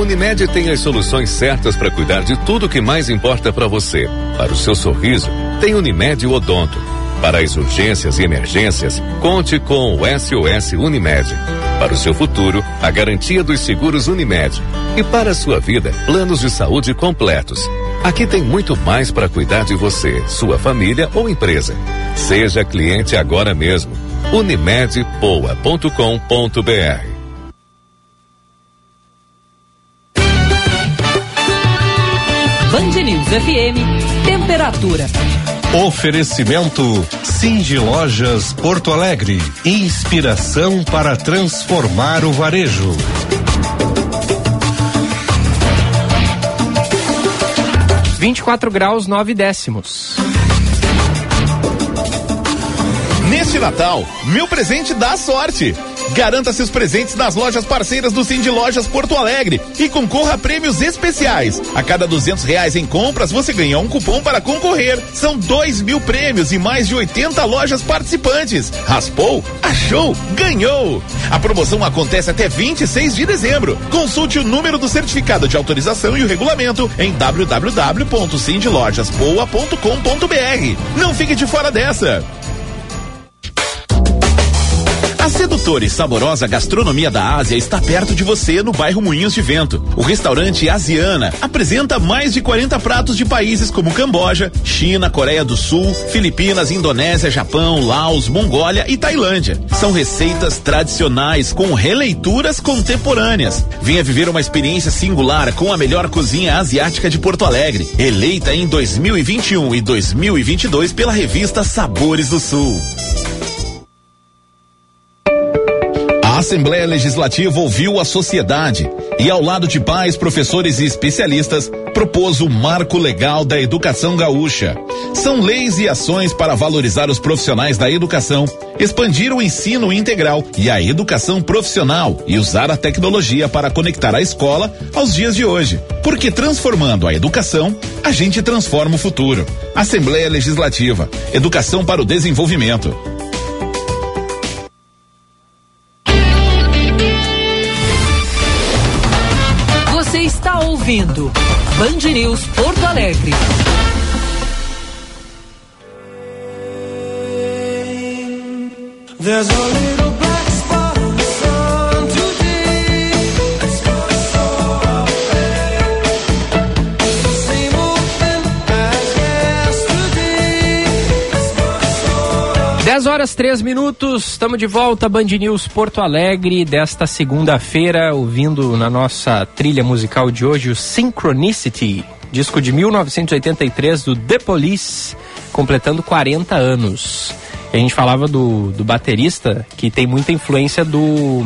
Unimed tem as soluções certas para cuidar de tudo que mais importa para você. Para o seu sorriso, tem Unimed Odonto. Para as urgências e emergências, conte com o SOS Unimed. Para o seu futuro, a garantia dos seguros Unimed. E para a sua vida, planos de saúde completos. Aqui tem muito mais para cuidar de você, sua família ou empresa. Seja cliente agora mesmo. Unimedpoa.com.br
FM, temperatura.
Oferecimento Cindy Lojas Porto Alegre. Inspiração para transformar o varejo.
Vinte e quatro graus nove décimos.
Neste Natal, meu presente dá sorte. Garanta seus presentes nas lojas parceiras do Cindy Lojas Porto Alegre e concorra a prêmios especiais. A cada duzentos reais em compras, você ganha um cupom para concorrer. São dois mil prêmios e mais de 80 lojas participantes. Raspou? Achou? Ganhou! A promoção acontece até 26 de dezembro. Consulte o número do certificado de autorização e o regulamento em www.cindylojaspoa.com.br. Não fique de fora dessa! E saborosa gastronomia da Ásia está perto de você no bairro Moinhos de Vento. O restaurante Asiana apresenta mais de 40 pratos de países como Camboja, China, Coreia do Sul, Filipinas, Indonésia, Japão, Laos, Mongólia e Tailândia. São receitas tradicionais com releituras contemporâneas. Venha viver uma experiência singular com a melhor cozinha asiática de Porto Alegre, eleita em 2021 e 2022 pela revista Sabores do Sul. Assembleia Legislativa ouviu a sociedade e, ao lado de pais, professores e especialistas, propôs o Marco Legal da Educação Gaúcha. São leis e ações para valorizar os profissionais da educação, expandir o ensino integral e a educação profissional e usar a tecnologia para conectar a escola aos dias de hoje. Porque transformando a educação, a gente transforma o futuro. Assembleia Legislativa. Educação para o desenvolvimento.
News Porto Alegre.
There's a
10 horas 3 minutos, estamos de volta, Band News Porto Alegre, desta segunda-feira, ouvindo na nossa trilha musical de hoje o Synchronicity, disco de 1983 do The Police, completando 40 anos. A gente falava do, do baterista, que tem muita influência do.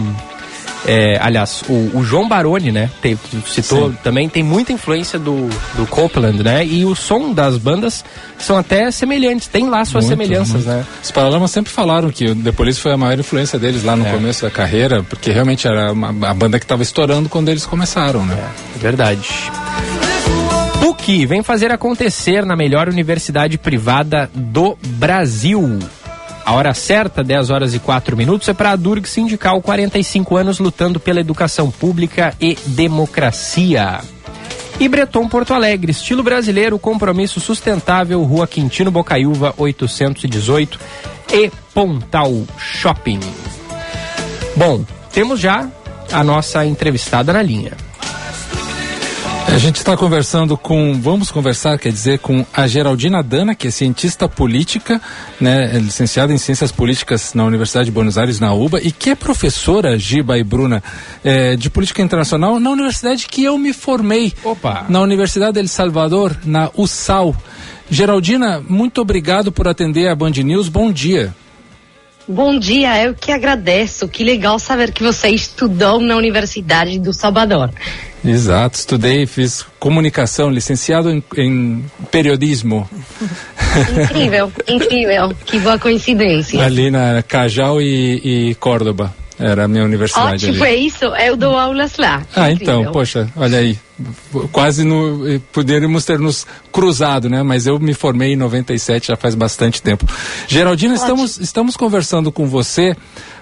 É, aliás, o, o João Baroni, né? Tem, citou
Sim.
também, tem muita influência do, do Copeland, né? E o som das bandas são até semelhantes, tem lá suas
Muito,
semelhanças,
muito.
né?
Os Paralamas sempre falaram que The Police foi a maior influência deles lá no
É.
começo da carreira, porque realmente era uma, a banda que estava estourando quando eles começaram, né?
É verdade. PUC vem fazer acontecer na melhor universidade privada do Brasil. A hora certa, 10 horas e 4 minutos, é para a Durg Sindical, 45 anos lutando pela educação pública e democracia. E Breton Porto Alegre, estilo brasileiro, compromisso sustentável, Rua Quintino Bocaiúva, 818 e Pontal Shopping. Bom, temos já a nossa entrevistada na linha.
A gente está conversando com, vamos conversar, quer dizer, com a Geraldina Dana, que é cientista política, né, é licenciada em Ciências Políticas na Universidade de Buenos Aires, na UBA, e que é professora, Giba e Bruna, eh, de Política Internacional na universidade que eu me formei.
Opa!
Na Universidade de El Salvador, na USAL. Geraldina, muito obrigado por atender a Band News. Bom dia.
Bom dia, eu que agradeço. Que legal saber que você estudou na Universidade do Salvador.
Exato, estudei, fiz comunicação, licenciado em, em periodismo.
Incrível, <laughs> incrível. Que boa coincidência.
Ali na Cajal e, e Córdoba. Era a minha universidade
Ótimo,
ali.
é isso. Eu dou aulas lá.
Ah,
Incrível.
então, poxa, olha aí. Quase no, eh, poderíamos ter nos cruzado, né? Mas eu me formei em 97, já faz bastante tempo. Geraldina, estamos, estamos conversando com você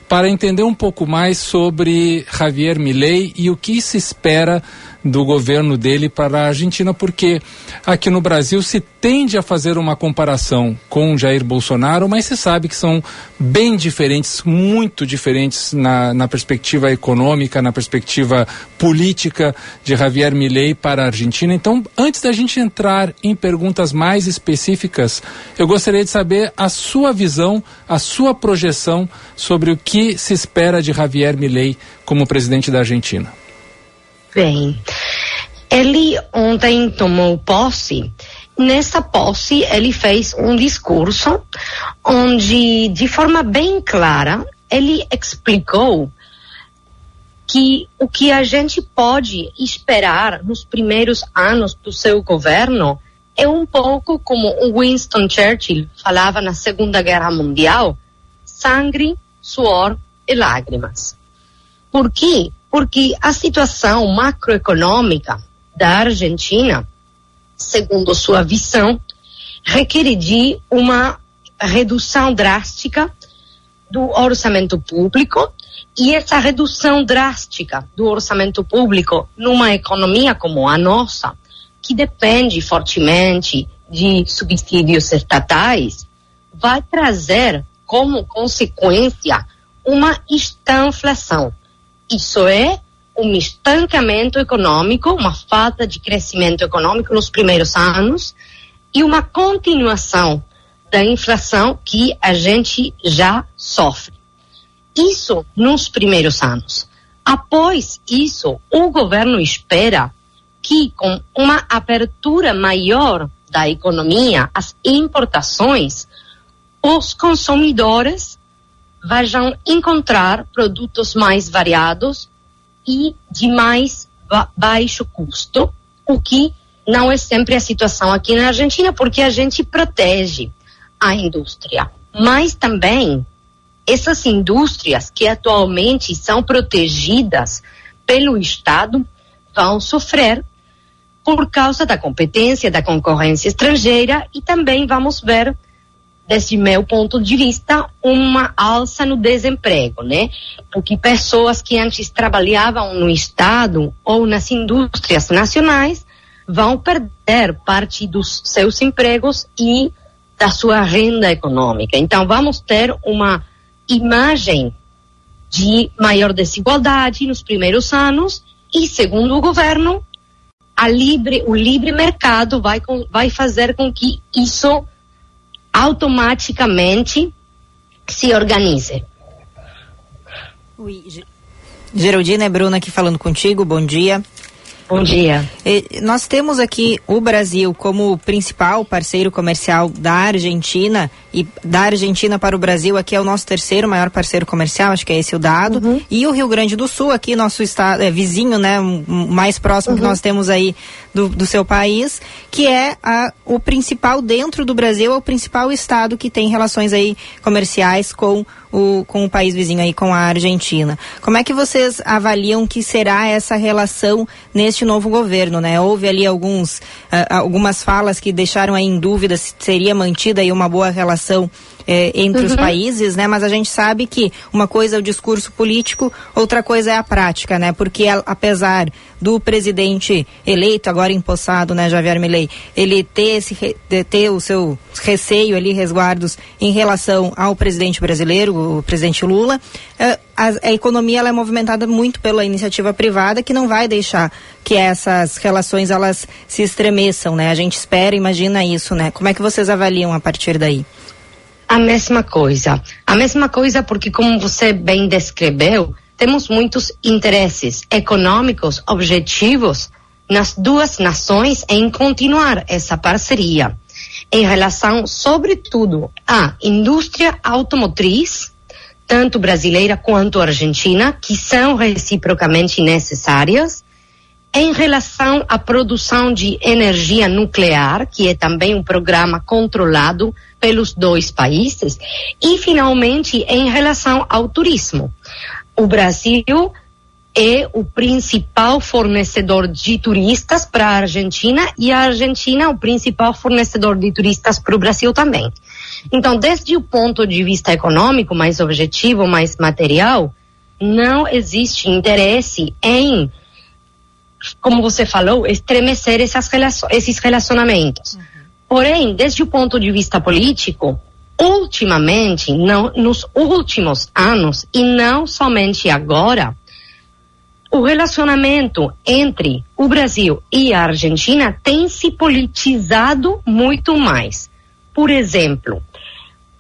para entender um pouco mais sobre Javier Milei e o que se espera do governo dele para a Argentina, porque aqui no Brasil se tende a fazer uma comparação com Jair Bolsonaro, mas se sabe que são bem diferentes, muito diferentes na, na perspectiva econômica, na perspectiva política de Javier Milei para a Argentina. Então, antes da gente entrar em perguntas mais específicas, eu gostaria de saber a sua visão, a sua projeção sobre o que se espera de Javier Milei como presidente da Argentina.
Bem, ele ontem tomou posse. Nessa posse, ele fez um discurso onde, de forma bem clara, ele explicou que o que a gente pode esperar nos primeiros anos do seu governo é um pouco como Winston Churchill falava na Segunda Guerra Mundial: sangue, suor e lágrimas. Por quê? Porque a situação macroeconômica da Argentina, segundo sua visão, requer de uma redução drástica do orçamento público e essa redução drástica do orçamento público numa economia como a nossa, que depende fortemente de subsídios estatais, vai trazer como consequência uma estanflação. Isso é um estancamento econômico, uma falta de crescimento econômico nos primeiros anos e uma continuação da inflação que a gente já sofre. Isso nos primeiros anos. Após isso, o governo espera que, com uma abertura maior da economia, as importações, os consumidores vão encontrar produtos mais variados e de mais ba baixo custo, o que não é sempre a situação aqui na Argentina, porque a gente protege a indústria. Mas também essas indústrias que atualmente são protegidas pelo Estado vão sofrer por causa da competência, da concorrência estrangeira e também vamos ver, desde meu ponto de vista, uma alça no desemprego, né? Porque pessoas que antes trabalhavam no Estado ou nas indústrias nacionais vão perder parte dos seus empregos e da sua renda econômica. Então, vamos ter uma imagem de maior desigualdade nos primeiros anos e, segundo o governo, a livre, o livre mercado vai, vai fazer com que isso automaticamente se organize.
Ge- Geraldina é Bruna aqui falando contigo, bom dia.
Bom dia.
E Nós temos aqui o Brasil como principal parceiro comercial da Argentina e da Argentina para o Brasil aqui é o nosso terceiro maior parceiro comercial, acho que é esse o dado. E o Rio Grande do Sul aqui nosso estado é vizinho, né, mais próximo que nós temos aí do, do seu país, que é a, o principal dentro do Brasil, é o principal estado que tem relações aí comerciais com o, com o país vizinho aí, com a Argentina. Como é que vocês avaliam que será essa relação neste novo governo, né? Houve ali alguns, ah, algumas falas que deixaram aí em dúvida se seria mantida aí uma boa relação eh, entre os
Uhum.
países, né? Mas a gente sabe que uma coisa é o discurso político, outra coisa é a prática, né? Porque a- apesar do presidente eleito, agora empossado, né, Javier Milei, ele ter, esse, ter o seu receio ali, resguardos em relação ao presidente brasileiro, o presidente Lula, eh, a, a economia ela é movimentada muito pela iniciativa privada que não vai deixar que essas relações elas se estremeçam, né? A gente espera, imagina isso, né? Como é que vocês avaliam a partir daí?
A mesma coisa. A mesma coisa porque, como você bem descreveu, temos muitos interesses econômicos, objetivos nas duas nações em continuar essa parceria em relação, sobretudo, à indústria automotriz, tanto brasileira quanto argentina, que são reciprocamente necessárias, em relação à produção de energia nuclear, que é também um programa controlado pelos dois países, e finalmente em relação ao turismo. O Brasil é o principal fornecedor de turistas para a Argentina e a Argentina é o principal fornecedor de turistas para o Brasil também. Então, desde o ponto de vista econômico, mais objetivo, mais material, não existe interesse em, como você falou, estremecer essas esses relacionamentos. Porém, desde o ponto de vista político, ultimamente, não, nos últimos anos, e não somente agora, o relacionamento entre o Brasil e a Argentina tem se politizado muito mais. Por exemplo,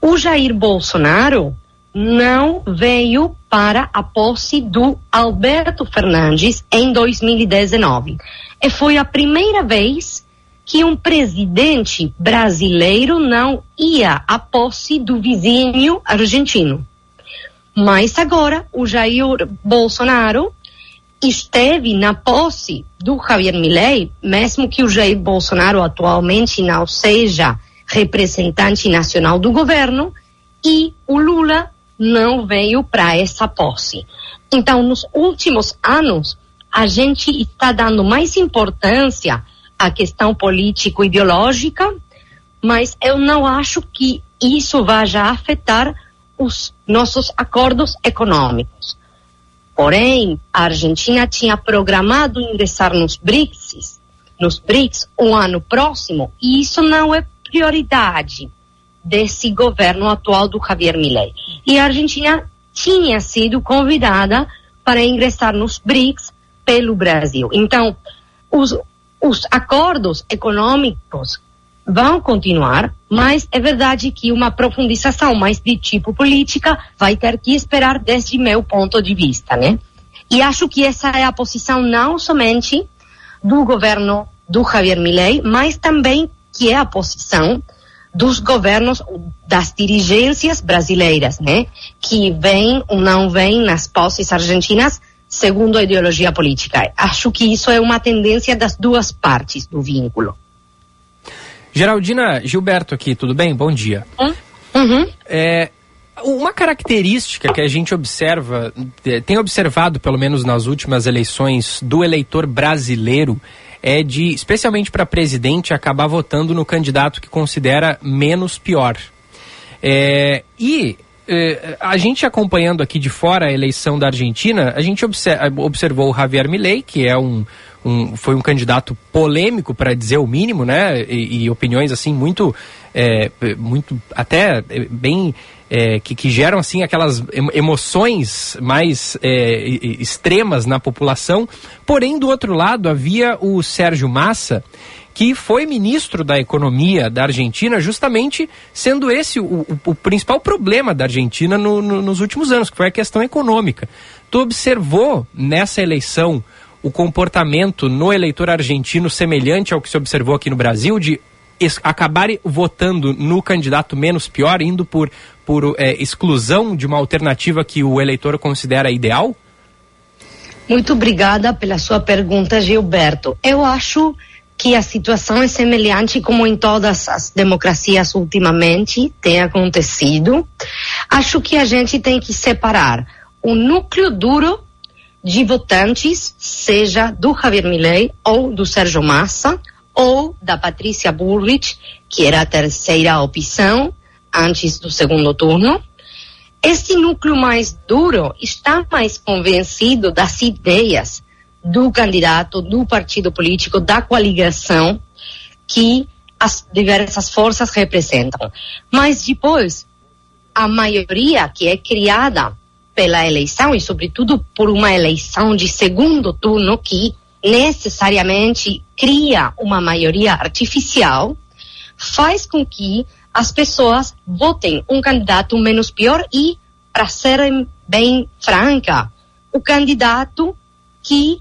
o Jair Bolsonaro não veio para a posse do Alberto Fernandes em 2019. E foi a primeira vez que um presidente brasileiro não ia à posse do vizinho argentino. Mas agora o Jair Bolsonaro esteve na posse do Javier Milei, mesmo que o Jair Bolsonaro atualmente não seja representante nacional do governo, e o Lula não veio para essa posse. Então, nos últimos anos, a gente está dando mais importância à questão político-ideológica, mas eu não acho que isso vá já afetar os nossos acordos econômicos. Porém, a Argentina tinha programado ingressar nos BRICS, nos BRICS, um ano próximo, e isso não é prioridade desse governo atual do Javier Milei. E a Argentina tinha sido convidada para ingressar nos BRICS pelo Brasil. Então, os, os acordos econômicos vão continuar, mas é verdade que uma profundização mais de tipo política vai ter que esperar desde meu ponto de vista, né? E acho que essa é a posição não somente do governo do Javier Milei, mas também que é a posição dos governos, das dirigências brasileiras, né? Que vêm ou não vêm nas posses argentinas segundo a ideologia política. Acho que isso é uma tendência das duas partes do vínculo.
Geraldina Gilberto aqui, tudo bem? Bom dia.
Uhum.
É, uma característica que a gente observa, eh, tem observado pelo menos nas últimas eleições do eleitor brasileiro, é de, especialmente para presidente, acabar votando no candidato que considera menos pior. É, e eh, a gente acompanhando aqui de fora a eleição da Argentina, a gente obser- observou o Javier Milei, que é um, um- foi um candidato polêmico, para dizer o mínimo, né? E, e opiniões assim muito, eh, muito até eh, bem eh, que, que geram assim aquelas em- emoções mais e- extremas na população. Porém, do outro lado havia o Sérgio Massa que foi ministro da Economia da Argentina, justamente sendo esse o, o- o principal problema da Argentina no- no- nos últimos anos, que foi a questão econômica. Tu observou nessa eleição o comportamento no eleitor argentino semelhante ao que se observou aqui no Brasil, de acabarem votando no candidato menos pior, indo por, por eh, exclusão de uma alternativa que o eleitor considera ideal?
Muito obrigada pela sua pergunta, Gilberto. Eu acho que a situação é semelhante como em todas as democracias ultimamente tem acontecido. Acho que a gente tem que separar o núcleo duro de votantes, seja do Javier Milei ou do Sérgio Massa ou da Patrícia Bullrich, que era a terceira opção antes do segundo turno. Este núcleo mais duro está mais convencido das ideias do candidato, do partido político, da coligação que as diversas forças representam. Mas depois, a maioria que é criada pela eleição, e sobretudo por uma eleição de segundo turno que necessariamente cria uma maioria artificial, faz com que as pessoas votem um candidato menos pior e, para ser bem franca, o candidato que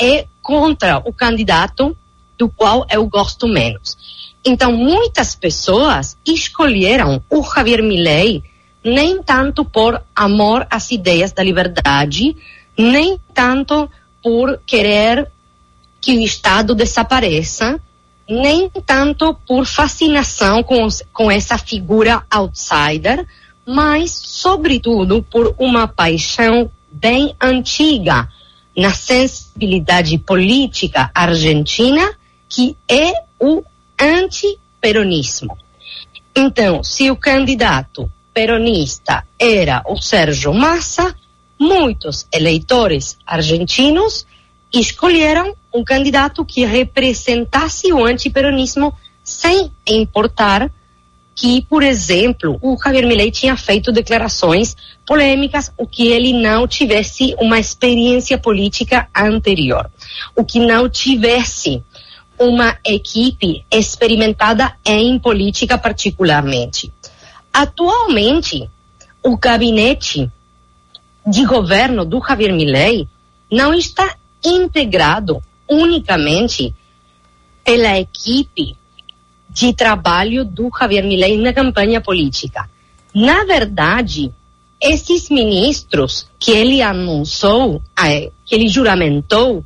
é contra o candidato do qual eu gosto menos. Então, muitas pessoas escolheram o Javier Milei nem tanto por amor às ideias da liberdade, nem tanto por querer que o Estado desapareça, nem tanto por fascinação com, com essa figura outsider, mas, sobretudo, por uma paixão bem antiga na sensibilidade política argentina, que é o antiperonismo. Então, se o candidato peronista era o Sérgio Massa, muitos eleitores argentinos escolheram um candidato que representasse o antiperonismo sem importar que, por exemplo, o Javier Milei tinha feito declarações polêmicas, o que ele não tivesse uma experiência política anterior, o que não tivesse uma equipe experimentada em política particularmente. Atualmente, o gabinete de governo do Javier Milei não está integrado unicamente pela equipe de trabalho do Javier Milei na campanha política. Na verdade, esses ministros que ele anunciou, eh, que ele juramentou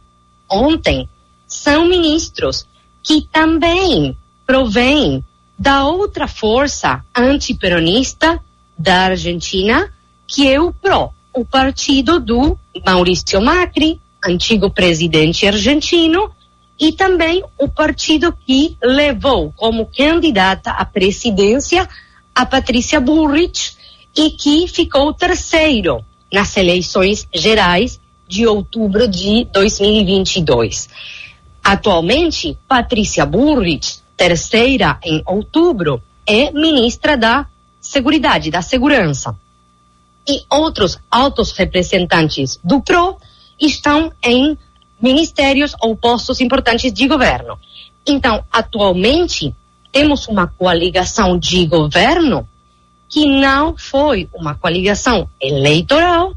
ontem, são ministros que também provêm da outra força antiperonista da Argentina, que é o PRO, o partido do Maurício Macri, antigo presidente argentino, e também o partido que levou como candidata à presidência a Patrícia Bullrich e que ficou terceiro nas eleições gerais de outubro de 2022. Atualmente, Patrícia Bullrich, terceira em outubro, é ministra da Seguridade, da Segurança. E outros altos representantes do PRO estão em ministérios ou postos importantes de governo. Então, atualmente, temos uma coligação de governo que não foi uma coligação eleitoral,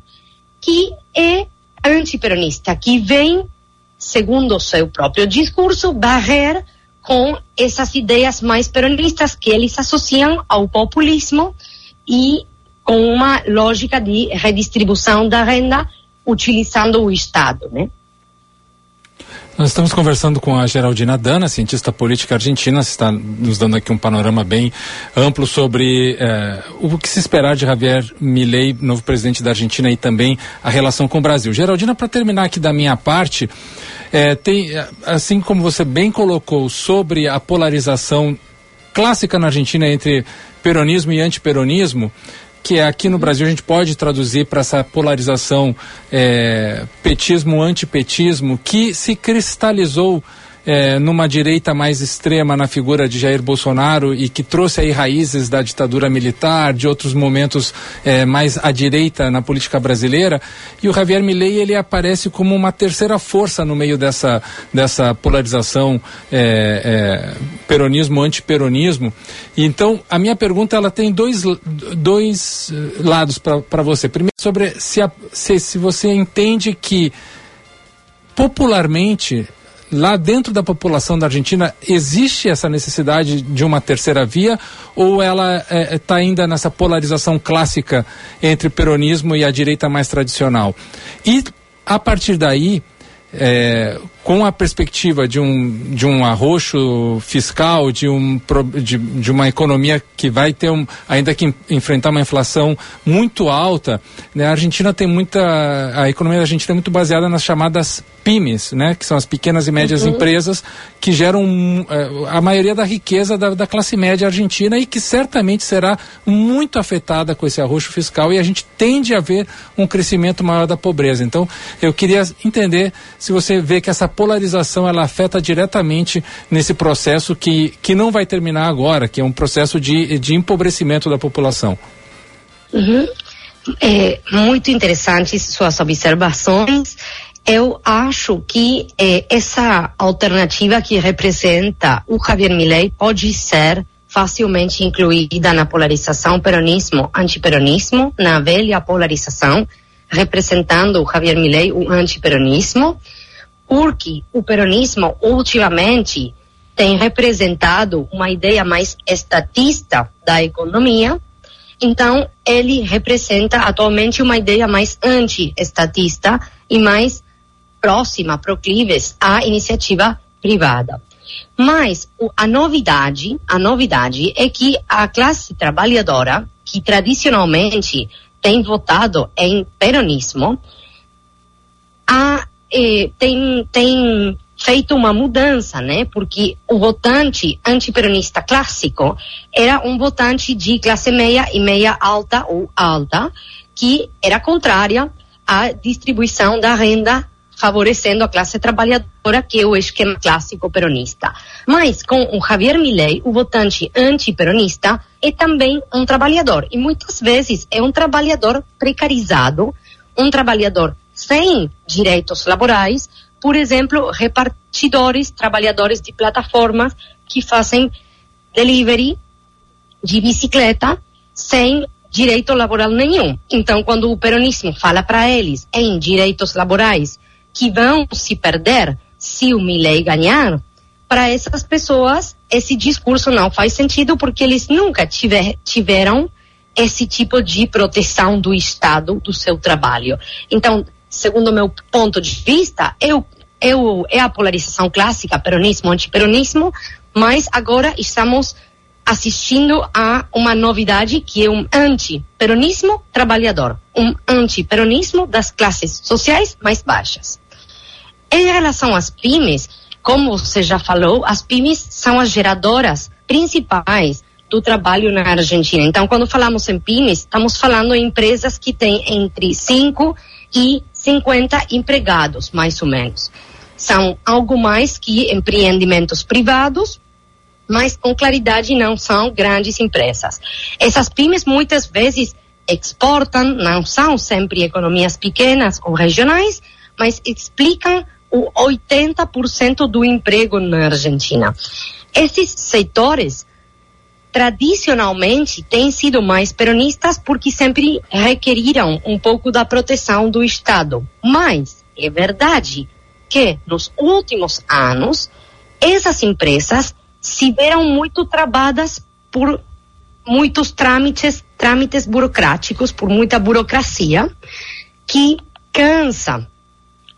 que é antiperonista, que vem, segundo seu próprio discurso, barrer com essas ideias mais peronistas que eles associam ao populismo e com uma lógica de redistribuição da renda utilizando o Estado, né?
Nós estamos conversando com a Geraldina Dana, cientista política argentina, está nos dando aqui um panorama bem amplo sobre eh, o que se esperar de Javier Milei, novo presidente da Argentina, e também a relação com o Brasil. Geraldina, para terminar aqui da minha parte, eh, tem, eh, assim como você bem colocou sobre a polarização clássica na Argentina entre peronismo e antiperonismo, que aqui no Brasil a gente pode traduzir para essa polarização é, petismo-antipetismo que se cristalizou é, numa direita mais extrema na figura de Jair Bolsonaro e que trouxe aí raízes da ditadura militar, de outros momentos é, mais à direita na política brasileira. E o Javier Milei ele aparece como uma terceira força no meio dessa, dessa polarização é, é, peronismo-antiperonismo. Então, a minha pergunta ela tem dois, dois eh, lados para você. Primeiro, sobre se, a- se, se você entende que popularmente lá dentro da população da Argentina existe essa necessidade de uma terceira via ou ela está ainda nessa polarização clássica entre peronismo e a direita mais tradicional? E a partir daí, é, com a perspectiva de um, de um arroxo fiscal, de, um, de, de uma economia que vai ter um, ainda que en- enfrentar uma inflação muito alta, né, a Argentina tem muita. A economia da Argentina é muito baseada nas chamadas PYMEs, né, que são as pequenas e médias
Uhum.
empresas que geram eh, a maioria da riqueza da, da classe média argentina e que certamente será muito afetada com esse arroxo fiscal e a gente tende a ver um crescimento maior da pobreza. Então, eu queria entender se você vê que essa polarização ela afeta diretamente nesse processo que, que não vai terminar agora, que é um processo de, de empobrecimento da população.
Uhum. É, muito interessantes suas observações. Eu acho que eh, essa alternativa que representa o Javier Milei pode ser facilmente incluída na polarização peronismo-antiperonismo, na velha polarização, representando o Javier Milei o antiperonismo, porque o peronismo ultimamente tem representado uma ideia mais estatista da economia, então, ele representa atualmente uma ideia mais anti-estatista e mais próxima, proclives à iniciativa privada. Mas a novidade, a novidade é que a classe trabalhadora, que tradicionalmente tem votado em peronismo, a, eh, tem, tem feito uma mudança, né? Porque o votante antiperonista clássico era um votante de classe meia e meia alta ou alta, que era contrária à distribuição da renda favorecendo a classe trabalhadora, que é o esquema clássico peronista. Mas com o Javier Milei, o votante antiperonista é também um trabalhador e muitas vezes é um trabalhador precarizado, um trabalhador sem direitos laborais, por exemplo, repartidores, trabalhadores de plataformas que fazem delivery de bicicleta sem direito laboral nenhum. Então, quando o peronismo fala para eles em direitos laborais que vão se perder se o Milley ganhar, para essas pessoas esse discurso não faz sentido porque eles nunca tiver, tiveram esse tipo de proteção do Estado do seu trabalho. Então, segundo o meu ponto de vista, eu, eu, é a polarização clássica, peronismo, antiperonismo, mas agora estamos assistindo a uma novidade que é um anti-peronismo trabalhador, um anti-peronismo das classes sociais mais baixas. Em relação às pymes, como você já falou, as pymes são as geradoras principais do trabalho na Argentina. Então, quando falamos em pymes, estamos falando em empresas que têm entre 5 e 50 empregados, mais ou menos. São algo mais que empreendimentos privados, mas com claridade não são grandes empresas. Essas pymes muitas vezes exportam, não são sempre economias pequenas ou regionais, mas explicam o 80% do emprego na Argentina. Esses setores tradicionalmente têm sido mais peronistas porque sempre requeriram um pouco da proteção do Estado. Mas é verdade que nos últimos anos essas empresas se viram muito travadas por muitos trâmites, trâmites burocráticos, por muita burocracia, que cansa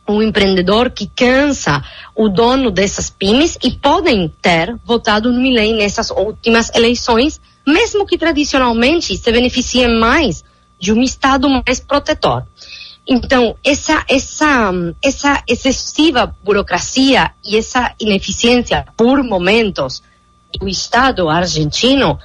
o empreendedor, que cansa o dono dessas pymes e podem ter votado no Milley nessas últimas eleições, mesmo que tradicionalmente se beneficiem mais de um Estado mais protetor. Então, essa, essa, essa excessiva burocracia e essa ineficiência por momentos do Estado argentino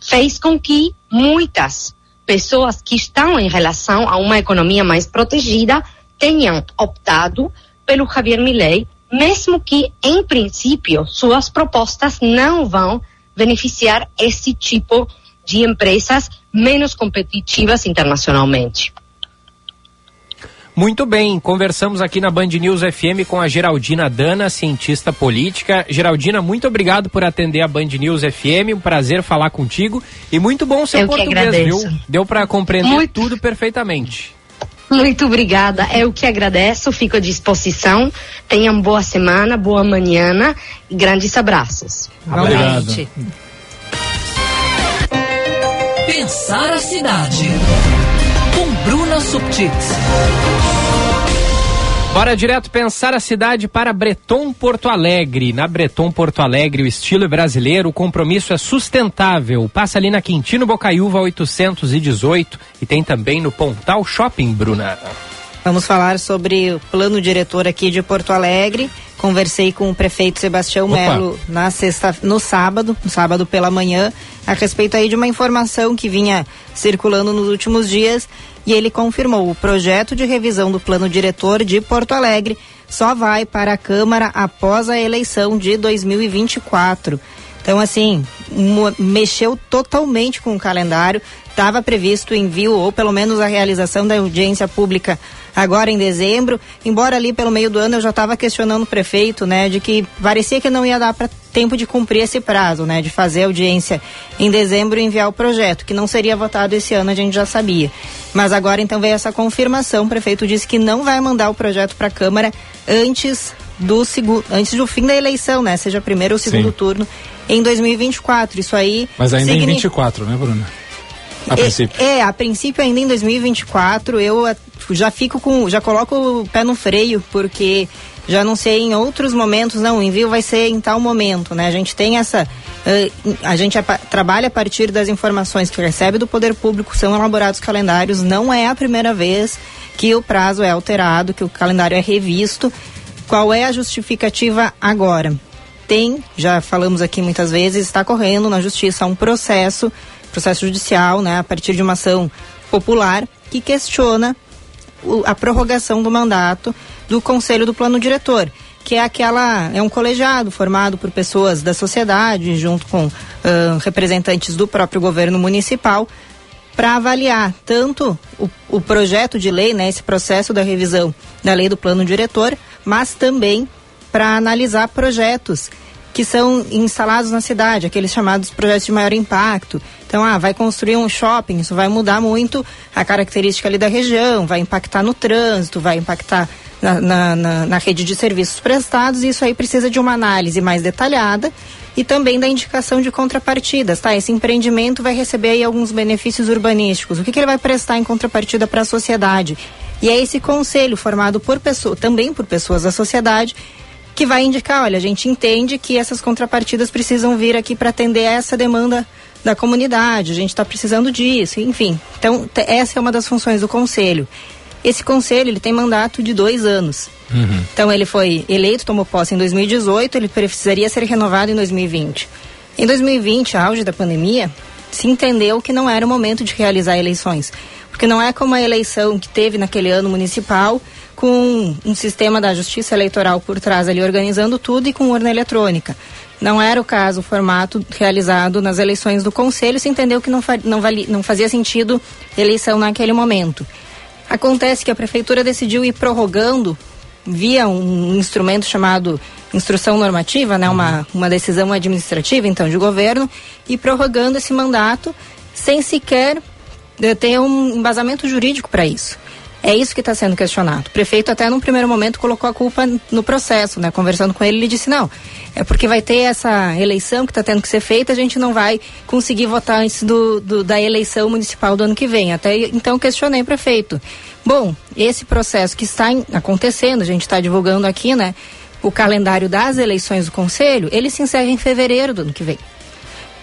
fez com que muitas pessoas que estão em relação a uma economia mais protegida tenham optado pelo Javier Milei, mesmo que, em princípio, suas propostas não vão beneficiar esse tipo de empresas menos competitivas internacionalmente.
Muito bem, conversamos aqui na Band News FM com a Geraldina Dana, cientista política. Geraldina, muito obrigado por atender a Band News FM, um prazer falar contigo e muito bom seu
Eu
português, viu? Deu para compreender
Muito.
tudo perfeitamente.
Muito obrigada. Eu que agradeço, fico à disposição. Tenham boa semana, boa manhã e grandes abraços.
Obrigado.
Pensar a cidade. Com Bruna Subtits.
Bora direto pensar a cidade para Breton Porto Alegre. Na Breton Porto Alegre, o estilo é brasileiro, o compromisso é sustentável. Passa ali na Quintino Bocaiúva 818 e tem também no Pontal Shopping, Bruna.
Vamos falar sobre o plano diretor aqui de Porto Alegre. Conversei com o prefeito Sebastião
Opa.
Melo na sexta, no sábado, no sábado pela manhã, a respeito aí de uma informação que vinha circulando nos últimos dias e ele confirmou o projeto de revisão do plano diretor de Porto Alegre só vai para a Câmara após a eleição de 2024. Então, assim, mexeu totalmente com o calendário. Estava previsto o envio, ou pelo menos a realização da audiência pública agora em dezembro. Embora ali pelo meio do ano eu já estava questionando o prefeito, né, de que parecia que não ia dar para tempo de cumprir esse prazo, né, de fazer audiência em dezembro e enviar o projeto, que não seria votado esse ano, a gente já sabia. Mas agora então veio essa confirmação. O prefeito disse que não vai mandar o projeto para a Câmara antes do segundo, antes do fim da eleição, né? Seja primeiro ou segundo
Sim.
turno em 2024. Isso aí
Mas ainda em
signi-
24, né, Bruna? A
É-
princípio.
É, a princípio ainda em 2024 eu já fico com, já coloco o pé no freio, porque já não sei em outros momentos, não, o envio vai ser em tal momento, né? A gente tem essa, eh, a gente apa- trabalha a partir das informações que recebe do poder público, são elaborados calendários, não é a primeira vez que o prazo é alterado, que o calendário é revisto. Qual é a justificativa agora? Tem, já falamos aqui muitas vezes, está correndo na justiça um processo, processo judicial, né, a partir de uma ação popular que questiona a prorrogação do mandato do Conselho do Plano Diretor, que é aquela é um colegiado formado por pessoas da sociedade junto com ah, representantes do próprio governo municipal para avaliar tanto o, o projeto de lei, né, esse processo da revisão da lei do plano diretor, mas também para analisar projetos que são instalados na cidade, aqueles chamados projetos de maior impacto. Então, ah, vai construir um shopping, isso vai mudar muito a característica ali da região, vai impactar no trânsito, vai impactar na, na, na, na rede de serviços prestados, e isso aí precisa de uma análise mais detalhada e também da indicação de contrapartidas, tá? Esse empreendimento vai receber aí alguns benefícios urbanísticos. O que, que ele vai prestar em contrapartida para a sociedade? E é esse conselho formado por pessoas, também por pessoas da sociedade, que vai indicar, olha, a gente entende que essas contrapartidas precisam vir aqui para atender essa demanda da comunidade, a gente está precisando disso, enfim. Então, essa é uma das funções do conselho. Esse conselho, ele tem mandato de dois anos. Então ele foi eleito, tomou posse em 2018, ele precisaria ser renovado em 2020. Em 2020, auge da pandemia, se entendeu que não era o momento de realizar eleições. Porque não é como a eleição que teve naquele ano municipal, com um sistema da justiça eleitoral por trás ali organizando tudo e com urna eletrônica. Não era o caso, o formato realizado nas eleições do Conselho, se entendeu que não, não, não fazia sentido eleição naquele momento. Acontece que a prefeitura decidiu ir prorrogando via um instrumento chamado instrução normativa, né, uma, uma decisão administrativa, então, de governo, e prorrogando esse mandato sem sequer eh, ter um embasamento jurídico para isso. É isso que está sendo questionado. O prefeito até num primeiro momento colocou a culpa no processo, né? Conversando com ele, ele disse não, é porque vai ter essa eleição que está tendo que ser feita, a gente não vai conseguir votar antes do, do- da eleição municipal do ano que vem. Até então questionei o prefeito. Bom, esse processo que está em- acontecendo, a gente está divulgando aqui, né? O calendário das eleições do conselho, ele se encerra em fevereiro do ano que vem.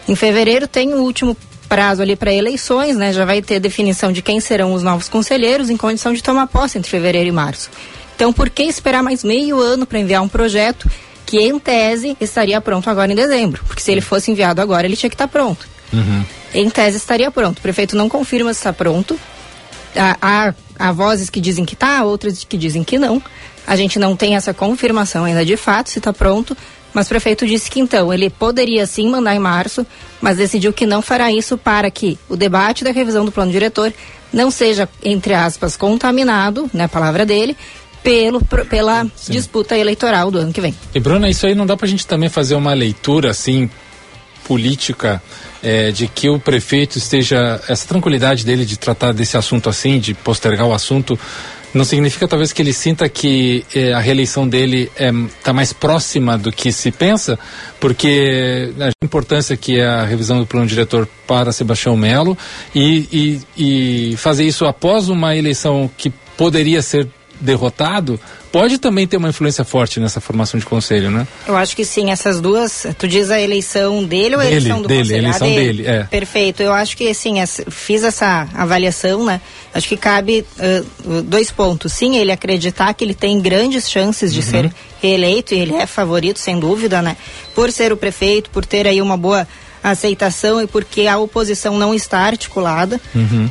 Em fevereiro tem o último prazo ali para eleições, né? Já vai ter definição de quem serão os novos conselheiros em condição de tomar posse entre fevereiro e março. Então, por que esperar mais meio ano para enviar um projeto que, em tese, estaria pronto agora em dezembro? Porque se ele fosse enviado agora, ele tinha que estar pronto. Em tese estaria pronto. O prefeito não confirma se está pronto. Há, há, vozes que dizem que está, outras que dizem que não. A gente não tem essa confirmação ainda de fato se está pronto. Mas o prefeito disse que então ele poderia sim mandar em março, mas decidiu que não fará isso para que o debate da revisão do plano diretor não seja, entre aspas, contaminado, né, a palavra dele, pelo, pela disputa eleitoral do ano que vem.
E Bruna, isso aí não dá pra gente também fazer uma leitura assim política eh, de que o prefeito esteja essa tranquilidade dele de tratar desse assunto assim, de postergar o assunto, não significa talvez que ele sinta que eh, a reeleição dele está mais próxima do que se pensa, porque a importância que é a revisão do plano diretor para Sebastião Melo e, e, e fazer isso após uma eleição que poderia ser derrotado pode também ter uma influência forte nessa formação de conselho, né?
Eu acho que sim, essas duas. Tu diz a eleição dele ou a
Dele,
eleição do
dele,
conselho?
a eleição
Ah,
dele, é.
Perfeito. Eu acho que sim, fiz essa avaliação, né? Acho que cabe ah, dois pontos. Sim, ele acreditar que ele tem grandes chances de
Uhum.
ser reeleito e ele é favorito, sem dúvida, né? Por ser o prefeito, por ter aí uma boa aceitação e porque a oposição não está articulada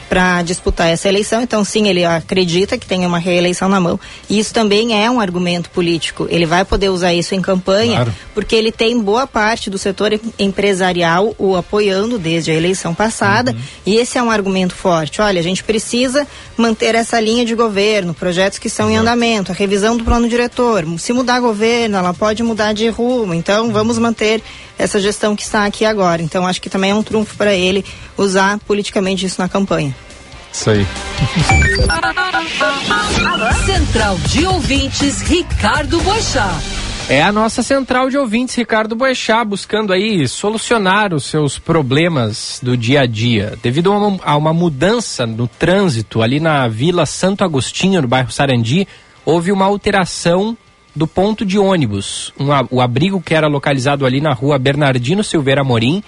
para disputar essa eleição. Então, sim, ele acredita que tem uma reeleição na mão. E isso também é um argumento político. Ele vai poder usar isso em campanha,
Claro.
porque ele tem boa parte do setor em- empresarial o apoiando desde a eleição passada. E esse é um argumento forte. Olha, a gente precisa manter essa linha de governo, projetos que estão em andamento, a revisão do plano diretor. Se mudar governo, ela pode mudar de rumo. Então, vamos manter essa gestão que está aqui agora. Então, acho que também é um trunfo para ele usar politicamente isso na campanha.
Isso aí.
Central de Ouvintes, Ricardo Boixá.
É a nossa central de ouvintes, Ricardo Boechat, buscando aí solucionar os seus problemas do dia a dia. Devido a uma, a uma mudança no trânsito ali na Vila Santo Agostinho, no bairro Sarandi, houve uma alteração do ponto de ônibus. Um o abrigo que era localizado ali na rua Bernardino Silveira Morim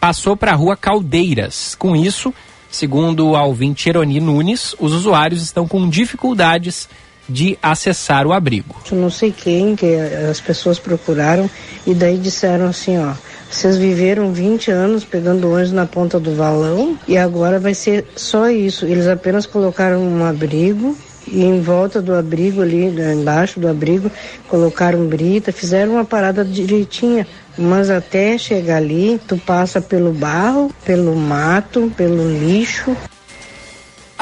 passou para a rua Caldeiras. Com isso, segundo a ouvinte Eroni Nunes, os usuários estão com dificuldades de acessar o abrigo.
Eu não sei quem que as pessoas procuraram e daí disseram assim, ó, vocês viveram 20 anos pegando ônibus na ponta do valão e agora vai ser só isso. Eles apenas colocaram um abrigo e em volta do abrigo ali, né, embaixo do abrigo, colocaram brita, fizeram uma parada direitinha. Mas até chegar ali, tu passa pelo barro, pelo mato, pelo lixo.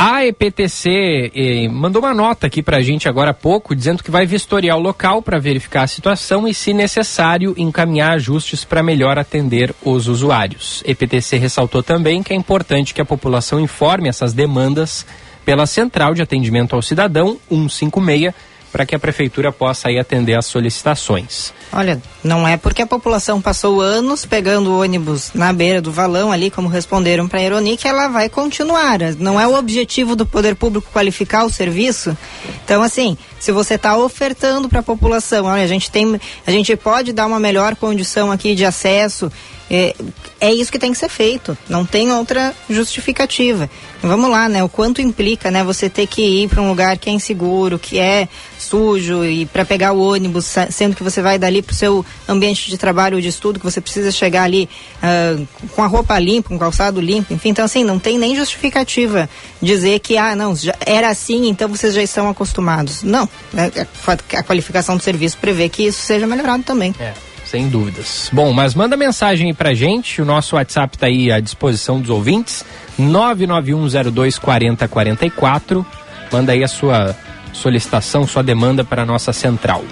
A EPTC eh, mandou uma nota aqui pra gente agora há pouco, dizendo que vai vistoriar o local para verificar a situação e, se necessário, encaminhar ajustes para melhor atender os usuários. EPTC ressaltou também que é importante que a população informe essas demandas pela Central de Atendimento ao Cidadão 156 para que a prefeitura possa aí atender as solicitações.
Olha, não é porque a população passou anos pegando ônibus na beira do valão ali, como responderam para a Ironi, que ela vai continuar. Não é o objetivo do poder público qualificar o serviço. Então, assim, se você está ofertando para a população, olha, a gente tem, a gente pode dar uma melhor condição aqui de acesso. É, é isso que tem que ser feito. Não tem outra justificativa. Vamos lá, né? O quanto implica, né? Você ter que ir para um lugar que é inseguro, que é sujo e para pegar o ônibus, sendo que você vai dali para o seu ambiente de trabalho ou de estudo, que você precisa chegar ali ah, com a roupa limpa, com o calçado limpo, enfim. Então, assim, não tem nem justificativa dizer que, ah, não, era assim, então vocês já estão acostumados. Não. né? A, a qualificação do serviço prevê que isso seja melhorado também.
É, sem dúvidas. Bom, mas manda mensagem aí pra gente, o nosso WhatsApp tá aí à disposição dos ouvintes, 991024044. Manda aí a sua solicitação, sua demanda para a nossa central.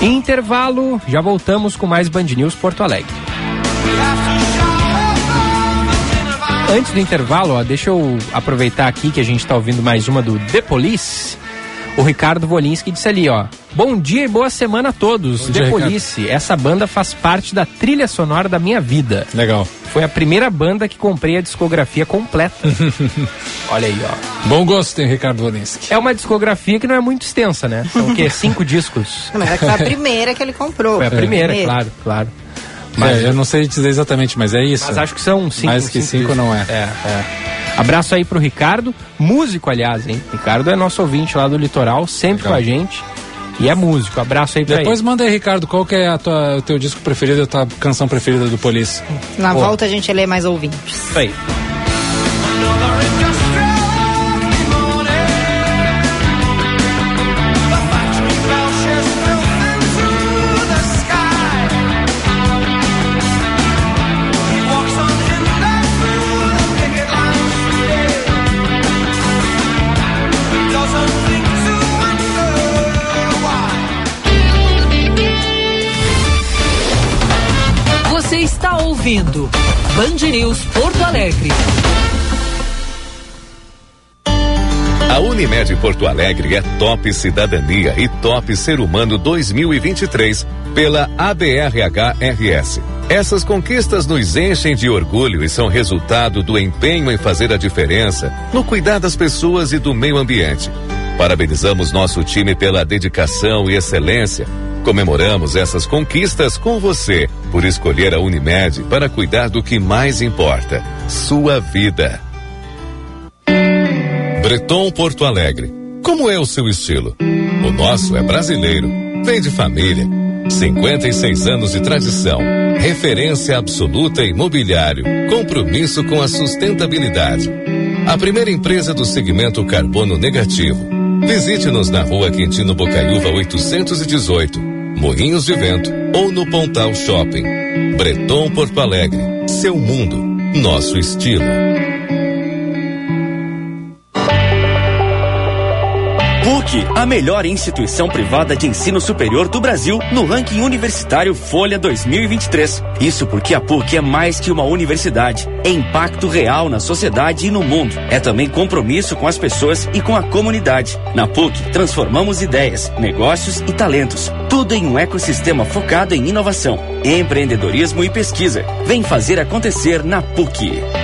Intervalo, já voltamos com mais Band News Porto Alegre. Antes do intervalo, ó, deixa eu aproveitar aqui que a gente está ouvindo mais uma do The Police. O Ricardo Volinski disse ali, ó. Bom dia e boa semana a todos.
Bom
The
dia,
Police, essa banda faz parte da trilha sonora da minha vida.
Legal.
Foi a primeira banda que comprei a discografia completa. <laughs> Olha aí, ó.
Bom gosto, hein, Ricardo Volinski.
É uma discografia que não é muito extensa, né? São o quê? <laughs> Cinco discos.
Mas é que foi a <laughs> primeira que ele comprou.
Foi a primeira, claro, claro.
Mas eu não sei dizer exatamente, mas é isso.
Mas acho que são cinco.
Mais que cinco
discos.
não é.
É, é. Abraço aí pro Ricardo, músico, aliás, hein? Ricardo é nosso ouvinte lá do litoral, sempre
Legal.
com a gente. E é músico. Abraço aí pra
Depois
ele.
manda aí, Ricardo, qual que é a tua, o teu disco preferido, a tua canção preferida do Police?
Na
Pô.
volta a gente lê mais ouvintes.
Isso aí.
Ouvindo Band News Porto Alegre.
A Unimed Porto Alegre é Top Cidadania e Top Ser Humano 2023 pela ABRHRS. Essas conquistas nos enchem de orgulho e são resultado do empenho em fazer a diferença no cuidar das pessoas e do meio ambiente. Parabenizamos nosso time pela dedicação e excelência. Comemoramos essas conquistas com você por escolher a Unimed para cuidar do que mais importa: sua vida. Breton Porto Alegre. Como é o seu estilo? O nosso é brasileiro. Vem de família. 56 anos de tradição. Referência absoluta em. Compromisso com a sustentabilidade. A primeira empresa do segmento carbono negativo. Visite-nos na rua Quintino Bocaiúva 818, Morrinhos de Vento ou no Pontal Shopping. Breton Porto Alegre. Seu mundo. Nosso estilo.
A melhor instituição privada de ensino superior do Brasil no ranking universitário Folha 2023. Isso porque a PUC é mais que uma universidade, é impacto real na sociedade e no mundo. É também compromisso com as pessoas e com a comunidade. Na PUC, transformamos ideias, negócios e talentos. Tudo em um ecossistema focado em inovação, empreendedorismo e pesquisa. Vem fazer acontecer na PUC.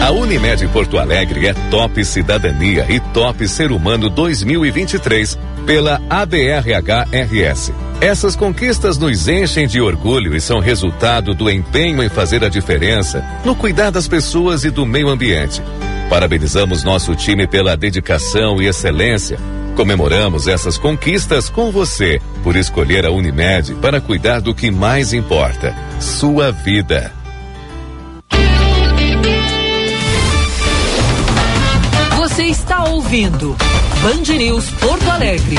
A Unimed Porto Alegre é Top Cidadania e Top Ser Humano 2023 pela ABRHRS. Essas conquistas nos enchem de orgulho e são resultado do empenho em fazer a diferença no cuidar das pessoas e do meio ambiente. Parabenizamos nosso time pela dedicação e excelência. Comemoramos essas conquistas com você por escolher a Unimed para cuidar do que mais importa, sua vida.
Está ouvindo Band News Porto Alegre.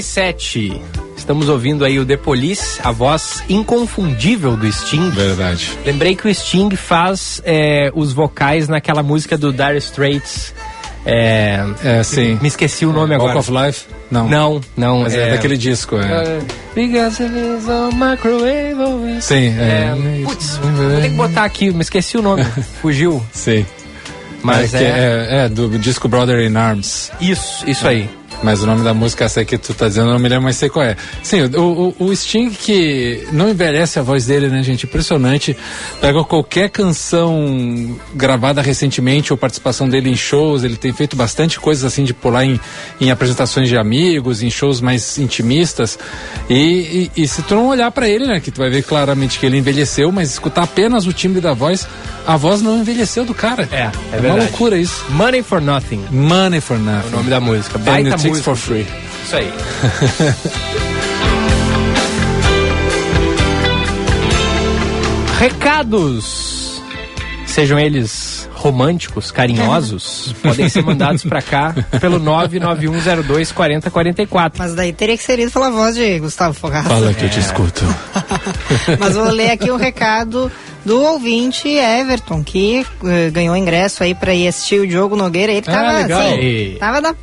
10 e 37 Estamos ouvindo aí o The Police, a voz inconfundível do Sting.
Verdade.
Lembrei que o Sting faz é, os vocais naquela música do Dire Straits. É,
é sim.
Me esqueci o nome
Walk
agora.
of Life? Não.
Não, não.
Mas é, daquele disco, é.
É, Because it is a microwave.
Sim, é.
É, putz, vou ter que botar aqui, me esqueci o nome. <laughs> Fugiu.
Sim.
Mas
é,
é-
é, é do disco Brother in Arms.
Isso, isso aí.
Mas o nome da música, essa que tu tá dizendo, eu não me lembro, mas sei qual é. Sim, o, o, o Sting que não envelhece a voz dele, né, gente? Impressionante. Pega qualquer canção gravada recentemente ou participação dele em shows, ele tem feito bastante coisas assim de pular em, em apresentações de amigos, em shows mais intimistas. E, e, e se tu não olhar pra ele, né, que tu vai ver claramente que ele envelheceu, mas escutar apenas o timbre da voz, a voz não envelheceu do cara.
É, é,
É uma
verdade.
loucura isso.
Money for Nothing.
Money for
É
Nothing.
o nome da música. Baita
it
música.
for free.
Isso aí. <laughs> Recados, sejam eles românticos, carinhosos, <laughs> podem ser mandados pra cá pelo 99102 4044.
Mas daí teria que ser lido pela voz de Gustavo Fogaça.
Fala que eu te escuto. <laughs>
Mas vou ler aqui o recado do ouvinte Everton, que eh, ganhou ingresso aí pra ir assistir o Diogo Nogueira. Ele
Ah,
tava,
legal.
assim, tava na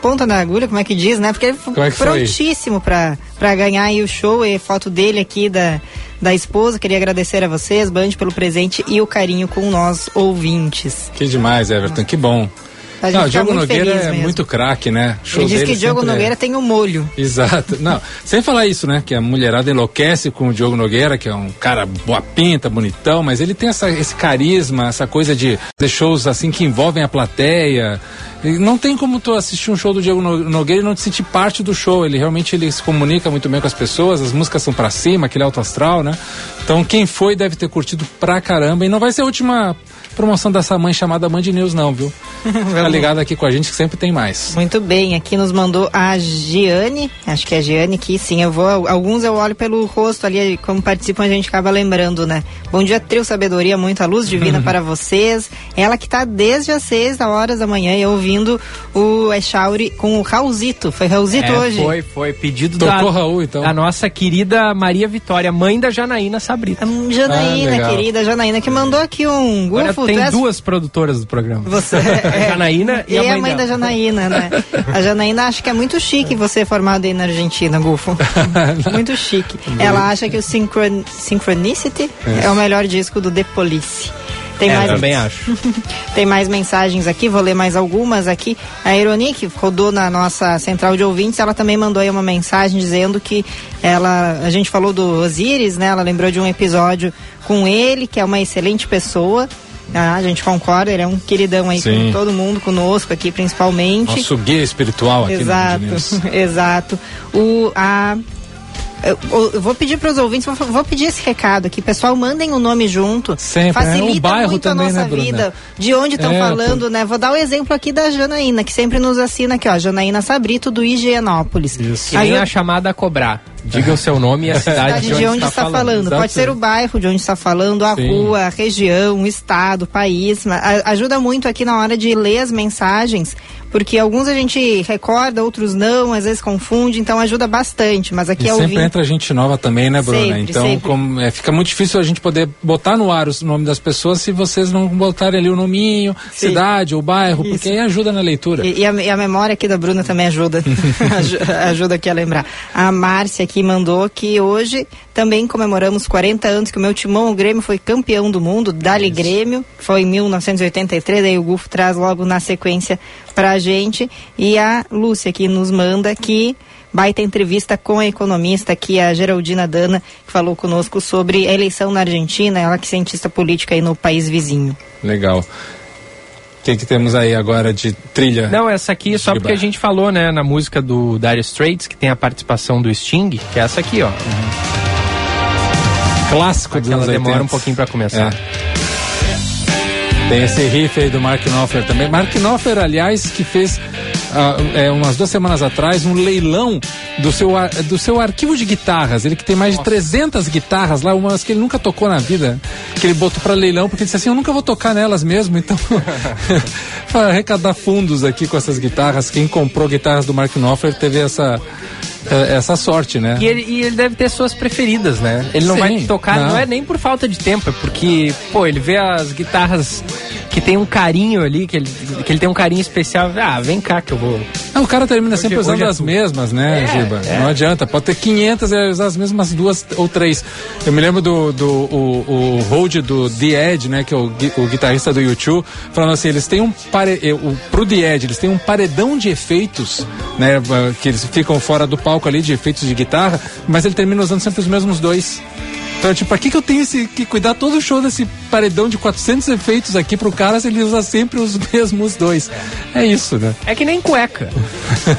ponta da agulha, como é que diz, né? Porque ele
Como é foi?
prontíssimo pra, pra ganhar aí o show e foto dele aqui da, da esposa. Queria agradecer a vocês, Band, pelo presente e o carinho com nós ouvintes.
Que demais, Everton, que bom.
A gente
Não, o
fica
Diogo Nogueira é
mesmo.
muito craque, né? Show
Ele diz que Diogo
é-
Nogueira tem o molho.
Exato. Não, sem falar isso, né? Que a mulherada enlouquece com o Diogo Nogueira, que é um cara boa pinta, bonitão, mas ele tem essa, esse carisma, essa coisa de, de shows assim que envolvem a plateia. Não tem como tu assistir um show do Diogo No- Nogueira e não te sentir parte do show. Ele realmente ele se comunica muito bem com as pessoas, as músicas são pra cima, aquele alto astral, né? Então quem foi deve ter curtido pra caramba. E não vai ser a última promoção dessa mãe chamada Band News, não, viu? <laughs> Tá ligado aqui com a gente que sempre tem mais.
Muito bem, aqui nos mandou a Giane, acho que é a Giane que sim, eu vou, alguns eu olho pelo rosto ali, como participam a gente acaba lembrando, né? Bom dia, Trio Sabedoria, muita luz divina <laughs> para vocês. Ela que tá desde as seis horas da manhã e ouvindo o Echauri com o Raulzito, foi Raulzito
É,
hoje?
Foi, foi. Pedido
Tocou
da,
Raul, então.
da nossa querida Maria Vitória, mãe da Janaína Sabrita.
Janaína,
Ah,
querida Janaína, que mandou aqui um
Agora
gufo.
tem duas produtoras do programa.
Você,
a <laughs> Janaína e,
E
a
a mãe da. Janaína, né? <laughs> A Janaína acha que é muito chique você formado aí na Argentina, Gufo. <laughs> muito chique. Ela acha que o Synchron... Synchronicity
É.
é. o melhor disco do The Police. Tem
É,
mais...
também acho.
Tem mais mensagens aqui, vou ler mais algumas aqui. A Ironique rodou na nossa central de ouvintes, ela também mandou aí uma mensagem dizendo que ela, a gente falou do Osiris, né? Ela lembrou de um episódio com ele, que é uma excelente pessoa. Ah, a gente concorda, ele é um queridão aí
Sim.
com todo mundo, conosco aqui principalmente.
Nosso guia espiritual aqui
Exato, <laughs> exato. O, a, eu, eu vou pedir para os ouvintes, vou, vou pedir esse recado aqui. Pessoal, mandem o nome junto.
Sempre,
Facilita
é, o bairro
muito
também,
a nossa
né,
vida. De onde estão
É,
falando, né? Vou dar o exemplo aqui da Janaína, que sempre nos assina aqui, ó. Janaína Sabrito, do Higienópolis.
Que nem a chamada a cobrar. Diga o seu nome e a <laughs> cidade,
cidade de onde está falando. Pode ser o bairro de onde está falando, a
Sim.
rua, a região, o estado, o país. Ajuda muito aqui na hora de ler as mensagens, porque alguns a gente recorda, outros não, às vezes confunde, então ajuda bastante. Mas aqui
E
é
sempre
ouvinte.
entra gente nova também, né, Bruna?
Sempre,
então,
sempre.
como, é, fica muito difícil a gente poder botar no ar o nome das pessoas se vocês não botarem ali o nominho,
Sim.
cidade ou bairro,
Isso.
porque aí ajuda na leitura.
E, e a, e a memória aqui da Bruna também ajuda. <laughs> <laughs> Aju- ajuda aqui a lembrar. A Márcia aqui mandou que hoje também comemoramos 40 anos que o meu timão, o Grêmio, foi campeão do mundo, Dali Grêmio, foi em 1983, aí o Gufo traz logo na sequência pra gente. E a Lúcia aqui nos manda que baita entrevista com a economista aqui, a Geraldina Dana, que falou conosco sobre a eleição na Argentina, ela que é cientista política aí no país vizinho.
Legal. O que, que temos aí agora de trilha?
Não, essa aqui só porque a gente falou, né, na música do Dire Straits, que tem a participação do Sting, que é essa aqui, ó.
Clássico dos
Aquela
anos
demora
80.
um pouquinho pra começar.
Tem esse riff aí do Mark Knopfler também. Mark Knopfler, aliás, que fez ah, é, umas duas semanas atrás um leilão do seu, do seu arquivo de guitarras. Ele que tem mais de 300 guitarras lá, umas que ele nunca tocou na vida, que ele botou pra leilão, porque ele disse assim: Eu nunca vou tocar nelas mesmo, então. <laughs> <laughs> para arrecadar fundos aqui com essas guitarras. Quem comprou guitarras do Mark Knopfler teve essa, essa sorte, né?
E ele, e ele deve ter suas preferidas, né? Ele não
Sim,
vai tocar, não.
não.
é nem por falta de tempo, é porque, pô, ele vê as guitarras que tem um carinho ali, que ele, que ele tem um carinho especial. Ah, vem cá que eu vou.
Não, o cara termina sempre
Hoje-
usando
hoje é
as
tu.
mesmas, né,
É,
Giba?
é.
Não adianta. Pode ter 500 e usar as mesmas duas ou três. Eu me lembro do, do o, o Hold do The Edge, né, que é o, o guitarrista do YouTube, falando assim, eles têm um pare... eh, o, pro The Edge, eles têm um paredão de efeitos, né, eh, que eles ficam fora do palco ali de efeitos de guitarra, mas ele termina usando sempre os mesmos dois. Então, tipo, pra que, que eu tenho esse, que cuidar todo o show desse paredão de 400 efeitos aqui pro cara se ele usa sempre os <laughs> mesmos dois? É isso, né?
É que nem cueca.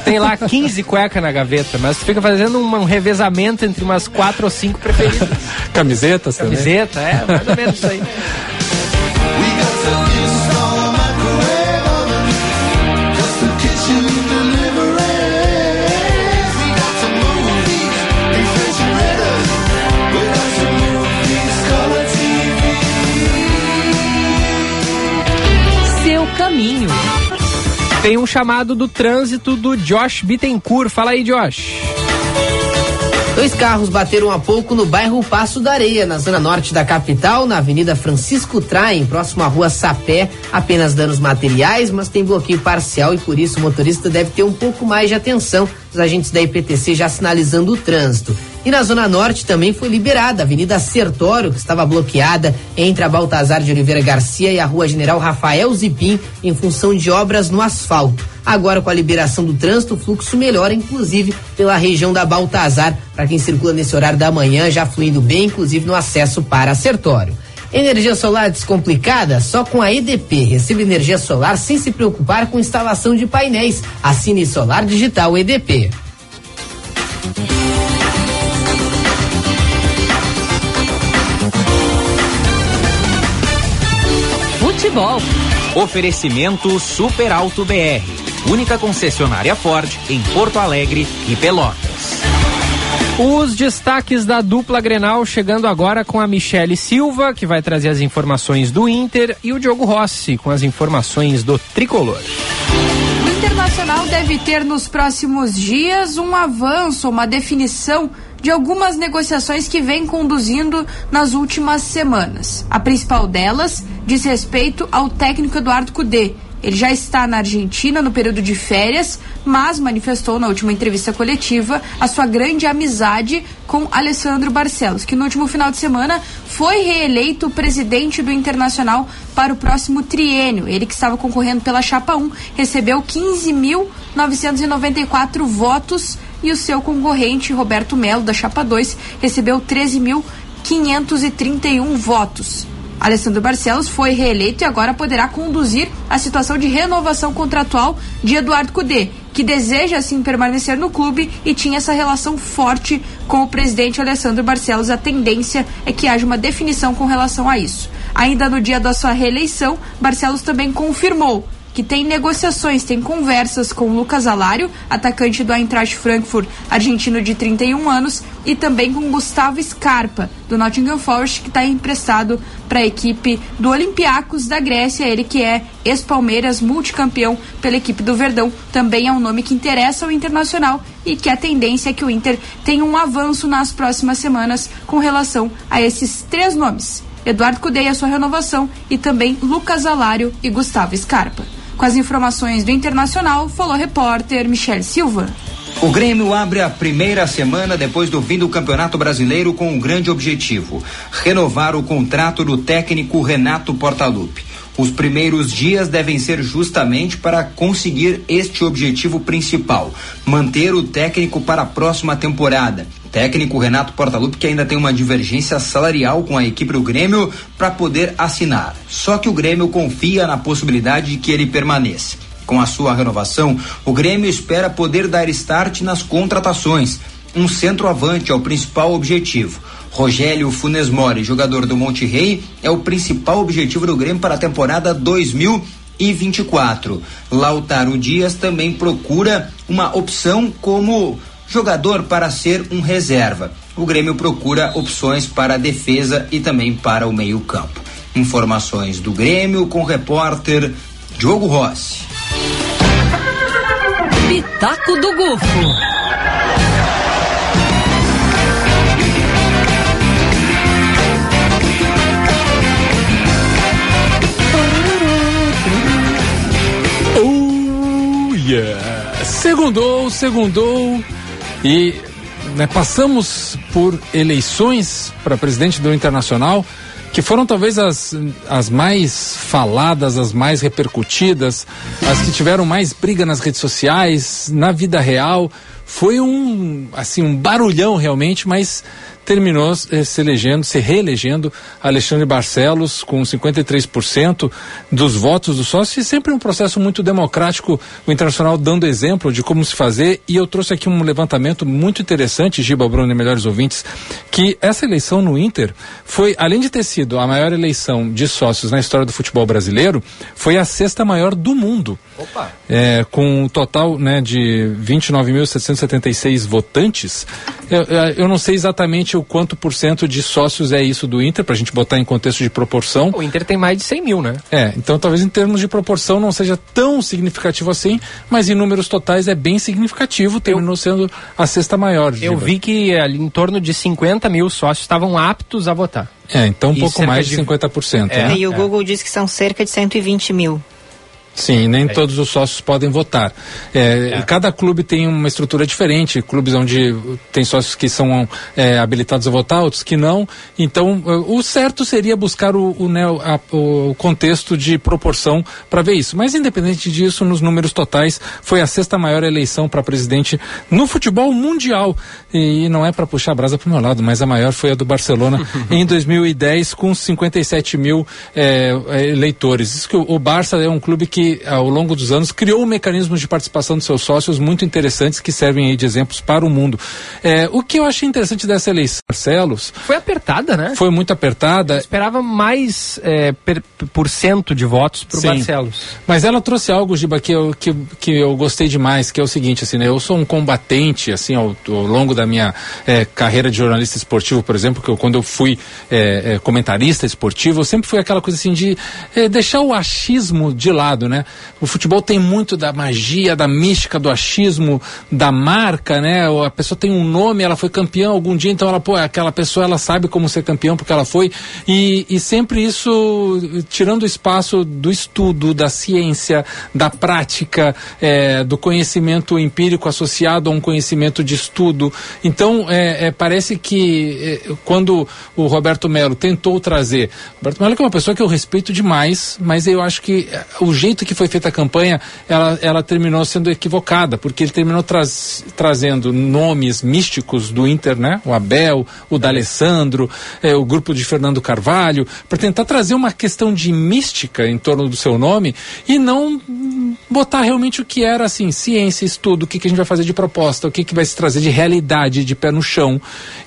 Tem lá 15 cuecas na gaveta, mas tu fica fazendo um, um revezamento entre umas quatro ou cinco preferidas. <laughs>
Camisetas também.
Camiseta, é, mais ou menos isso aí. Tem um chamado do trânsito do Josh Bittencourt. Fala aí, Josh.
Dois carros bateram há pouco no bairro Passo da Areia, na zona norte da capital, na Avenida Francisco Traem, próximo à rua Sapé. Apenas danos materiais, mas tem bloqueio parcial e por isso o motorista deve ter um pouco mais de atenção. Os agentes da IPTC já sinalizando o trânsito. E na zona norte também foi liberada a Avenida Sertório, que estava bloqueada entre a Baltazar de Oliveira Garcia e a Rua General Rafael Zipim, em função de obras no asfalto. Agora, com a liberação do trânsito, o fluxo melhora, inclusive pela região da Baltazar, para quem circula nesse horário da manhã, já fluindo bem, inclusive no acesso para Sertório. Energia solar descomplicada? Só com a EDP. Receba energia solar sem se preocupar com instalação de painéis. Assine Solar Digital EDP.
Futebol.
Oferecimento Super Alto BR, única concessionária Ford em Porto Alegre e Pelotas.
Os destaques da dupla Grenal chegando agora com a Michele Silva, que vai trazer as informações do Inter, e o Diogo Rossi com as informações do Tricolor.
O Internacional deve ter nos próximos dias um avanço, uma definição de algumas negociações que vem conduzindo nas últimas semanas. A principal delas diz respeito ao técnico Eduardo Cudê. Ele já está na Argentina no período de férias, mas manifestou na última entrevista coletiva a sua grande amizade com Alessandro Barcelos, que no último final de semana foi reeleito presidente do Internacional para o próximo triênio. Ele que estava concorrendo pela Chapa 1 recebeu 15.994 votos e o seu concorrente Roberto Melo da Chapa 2 recebeu 13.531 votos. Alessandro Barcelos foi reeleito e agora poderá conduzir a situação de renovação contratual de Eduardo Cudê, que deseja assim permanecer no clube e tinha essa relação forte com o presidente Alessandro Barcelos. A tendência é que haja uma definição com relação a isso. Ainda no dia da sua reeleição, Barcelos também confirmou que tem negociações, tem conversas com Lucas Alário, atacante do Eintracht Frankfurt, argentino de 31 anos, e também com Gustavo Scarpa, do Nottingham Forest, que está emprestado para a equipe do Olympiacos da Grécia, ele que é ex-Palmeiras, multicampeão pela equipe do Verdão, também é um nome que interessa ao Internacional e que a tendência é que o Inter tenha um avanço nas próximas semanas com relação a esses três nomes. Eduardo Cudê e a sua renovação e também Lucas Alário e Gustavo Scarpa. Com as informações do Internacional, falou repórter Michele Silva.
O Grêmio abre a primeira semana depois do fim do Campeonato Brasileiro com um grande objetivo: renovar o contrato do técnico Renato Portaluppi. Os primeiros dias devem ser justamente para conseguir este objetivo principal: manter o técnico para a próxima temporada. Técnico Renato Portaluppi que ainda tem uma divergência salarial com a equipe do Grêmio para poder assinar. Só que o Grêmio confia na possibilidade de que ele permaneça. Com a sua renovação, o Grêmio espera poder dar start nas contratações. Um centroavante é o principal objetivo. Rogério Funes Mori, jogador do Monte Rei, é o principal objetivo do Grêmio para a temporada 2024. Lautaro Dias também procura uma opção como jogador para ser um reserva. O Grêmio procura opções para a defesa e também para o meio-campo. Informações do Grêmio com o repórter Diogo Rossi.
Pitaco do Gufo.
Oh, yeah. Segundou, segundou. E né, passamos por eleições para presidente do Internacional que foram talvez as, as mais faladas, as mais repercutidas, as que tiveram mais briga nas redes sociais, na vida real. Foi um, assim, um barulhão realmente, mas terminou se elegendo, se reelegendo Alexandre Barcelos com 53% dos votos dos sócios e sempre um processo muito democrático, o Internacional dando exemplo de como se fazer e eu trouxe aqui um levantamento muito interessante, Giba Bruno e melhores ouvintes, que essa eleição no Inter foi, além de ter sido a maior eleição de sócios na história do futebol brasileiro, foi a sexta maior do mundo.
Opa!
É, com um total né, de 29.776 votantes, eu, eu não sei exatamente o quanto por cento de sócios é isso do Inter, para a gente botar em contexto de proporção.
O Inter tem mais de 100 mil, né?
É, então talvez em termos de proporção não seja tão significativo assim, mas em números totais é bem significativo, terminou sendo a sexta maior.
Eu
Giba.
vi que ali em torno de 50 mil sócios estavam aptos a votar.
É, então um
E
pouco mais de
de-
50%.
É,
né?
e o Google diz que são cerca de 120 mil.
Sim, nem todos os sócios podem votar. É, e Cada clube tem uma estrutura diferente. Clubes onde tem sócios que são é, habilitados a votar, outros que não. Então, eh, o certo seria buscar o, o, né, a- o contexto de proporção para ver isso. Mas, independente disso, nos números totais, foi a sexta maior eleição para presidente no futebol mundial. E, não é para puxar a brasa para o meu lado, mas a maior foi a do Barcelona <laughs> em 2010, com 57 mil eh, eleitores. Isso que o, o Barça é um clube que que, ao longo dos anos, criou mecanismos de participação dos seus sócios muito interessantes que servem aí de exemplos para o mundo. É, o que eu achei interessante dessa eleição, Marcelos.
Foi apertada, né?
Foi muito apertada.
Eu esperava mais é, per, por cento de votos pro
Sim.
Barcelos.
Mas ela trouxe algo, Giba, que eu, que, que eu gostei demais, que é o seguinte, assim, né? Eu sou um combatente, assim, ao, ao longo da minha eh, carreira de jornalista esportivo, por exemplo, que eu, quando eu fui eh, eh, comentarista esportivo, eu sempre fui aquela coisa assim de eh, deixar o achismo de lado, né? O futebol tem muito da magia, da mística, do achismo, da marca, né? A pessoa tem um nome, ela foi campeã algum dia, então ela, pô, aquela pessoa, ela sabe como ser campeão porque ela foi. E, e sempre isso tirando o espaço do estudo, da ciência, da prática, eh, do conhecimento empírico associado a um conhecimento de estudo. Então, eh, eh, parece que eh, quando o Roberto Melo tentou trazer. Roberto Melo é uma pessoa que eu respeito demais, mas eu acho que o jeito que foi feita a campanha, ela, ela terminou sendo equivocada, porque ele terminou traz, trazendo nomes místicos do Inter, né? O Abel, o D'Alessandro, eh, o grupo de Fernando Carvalho, para tentar trazer uma questão de mística em torno do seu nome e não botar realmente o que era assim, ciência, estudo, o que, que a gente vai fazer de proposta, o que, que vai se trazer de realidade, de pé no chão.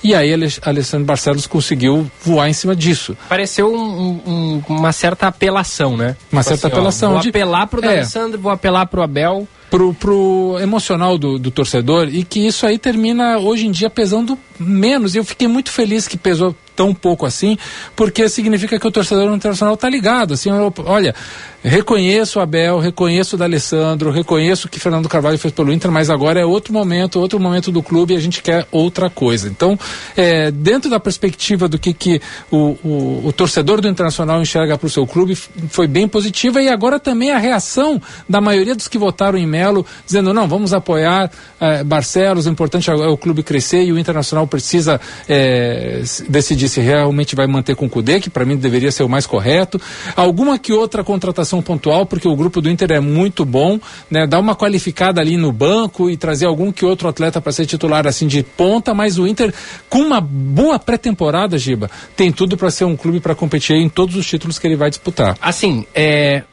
E aí Ale- Alessandro Barcelos conseguiu voar em cima disso.
Pareceu um- um- uma certa apelação, né?
Uma
Tipo
certa
assim, ó,
apelação de-
apelar pro
É.
D'Alessandro, vou apelar pro Abel.
Pro, pro emocional do, do torcedor e que isso aí termina hoje em dia pesando menos. Eu fiquei muito feliz que pesou tão pouco assim, porque significa que o torcedor internacional tá ligado. Assim, olha, reconheço o Abel, reconheço o D'Alessandro, reconheço o que Fernando Carvalho fez pelo Inter, mas agora é outro momento, outro momento do clube e a gente quer outra coisa. Então, é, dentro da perspectiva do que, que o, o, o torcedor do Internacional enxerga para o seu clube, foi bem positiva e agora também a reação da maioria dos que votaram em Melo, dizendo não, vamos apoiar eh, Barcelos, o importante é o clube crescer e o Internacional precisa eh, decidir se realmente vai manter com o Cudê, que para mim deveria ser o mais correto. Alguma que outra contratação pontual, porque o grupo do Inter é muito bom, né? Dar uma qualificada ali no banco e trazer algum que outro atleta para ser titular assim de ponta, mas o Inter com uma boa pré-temporada, Giba, tem tudo para ser um clube para competir em todos os títulos que ele vai disputar.
Assim, é.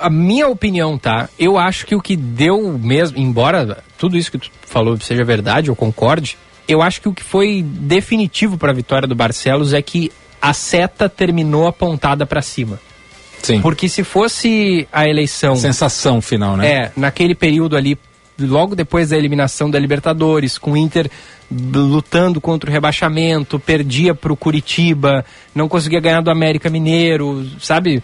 A minha opinião, tá? Eu acho que o que deu mesmo, embora tudo isso que tu falou seja verdade, eu concorde, eu acho que o que foi definitivo para a vitória do Barcelos é que a seta terminou apontada para cima.
Sim.
Porque se fosse a eleição.
Sensação final, né?
É, naquele período ali, logo depois da eliminação da Libertadores, com o Inter lutando contra o rebaixamento, perdia pro Curitiba, não conseguia ganhar do América Mineiro, sabe?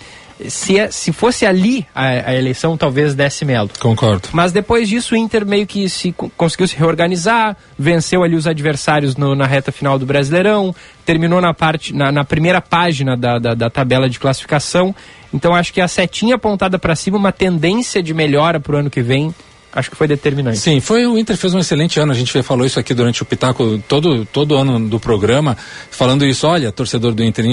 Se, é- se fosse ali a, a eleição, talvez desse Melo.
Concordo.
Mas depois disso, o Inter meio que se, co- conseguiu se reorganizar, venceu ali os adversários no- na reta final do Brasileirão, terminou na, parte, na, na primeira página da, da, da tabela de classificação. Então acho que a setinha apontada para cima, uma tendência de melhora para o ano que vem, acho que foi determinante.
Sim, foi o Inter fez um excelente ano. A gente falou isso aqui durante o Pitaco todo todo ano do programa, falando isso. Olha, torcedor do Inter,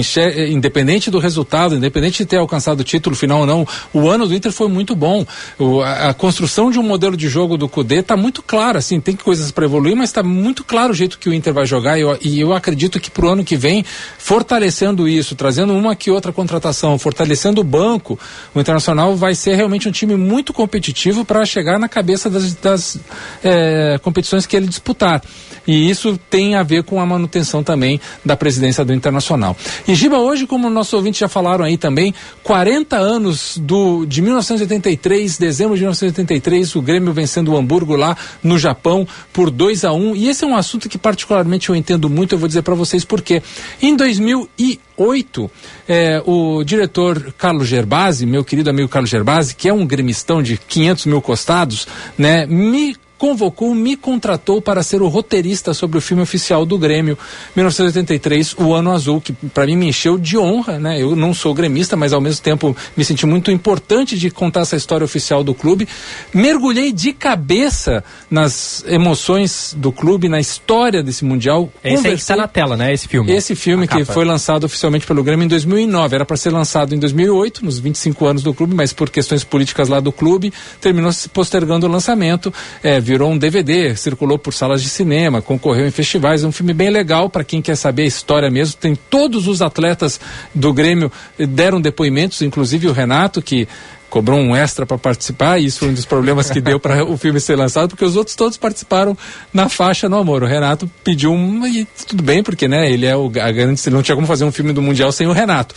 independente do resultado, independente de ter alcançado o título final ou não, o ano do Inter foi muito bom. O- a, a construção de um modelo de jogo do Cudê está muito claro. Assim, tem coisas para evoluir, mas está muito claro o jeito que o Inter vai jogar. E eu, e eu acredito que para o ano que vem, fortalecendo isso, trazendo uma que outra contratação, fortalecendo o banco, o Internacional vai ser realmente um time muito competitivo para chegar na cabeça das, das eh, competições que ele disputar. E isso tem a ver com a manutenção também da presidência do Internacional. E Giba, hoje, como nossos ouvintes já falaram aí também, 40 anos do, de 1983, dezembro de 1983, o Grêmio vencendo o Hamburgo lá no Japão por 2 a 1 E esse é um assunto que particularmente eu entendo muito, eu vou dizer para vocês por quê. Em 2008, eh, o diretor Carlos Gerbasi, meu querido amigo Carlos Gerbasi, que é um gremistão de 500 mil costados, né, me convocou, me contratou para ser o roteirista sobre o filme oficial do Grêmio, 1983, O Ano Azul, que para mim me encheu de honra, né? Eu não sou gremista, mas ao mesmo tempo me senti muito importante de contar essa história oficial do clube. Mergulhei de cabeça nas emoções do clube, na história desse mundial.
Esse aí que
Conversei-
está na tela, né? Esse filme.
esse filme que foi lançado oficialmente pelo Grêmio em 2009. Era para ser lançado em 2008, nos 25 anos do clube, mas por questões políticas lá do clube, terminou se postergando o lançamento. É, virou um DVD, circulou por salas de cinema, concorreu em festivais. É um filme bem legal para quem quer saber a história mesmo. Tem todos os atletas do Grêmio eh, deram depoimentos, inclusive o Renato, que cobrou um extra para participar, e isso foi um dos problemas que deu para o filme ser lançado, porque os outros todos participaram na faixa no amor. O Renato pediu um, e tudo bem, porque né, ele é o a grande, não tinha como fazer um filme do Mundial sem o Renato.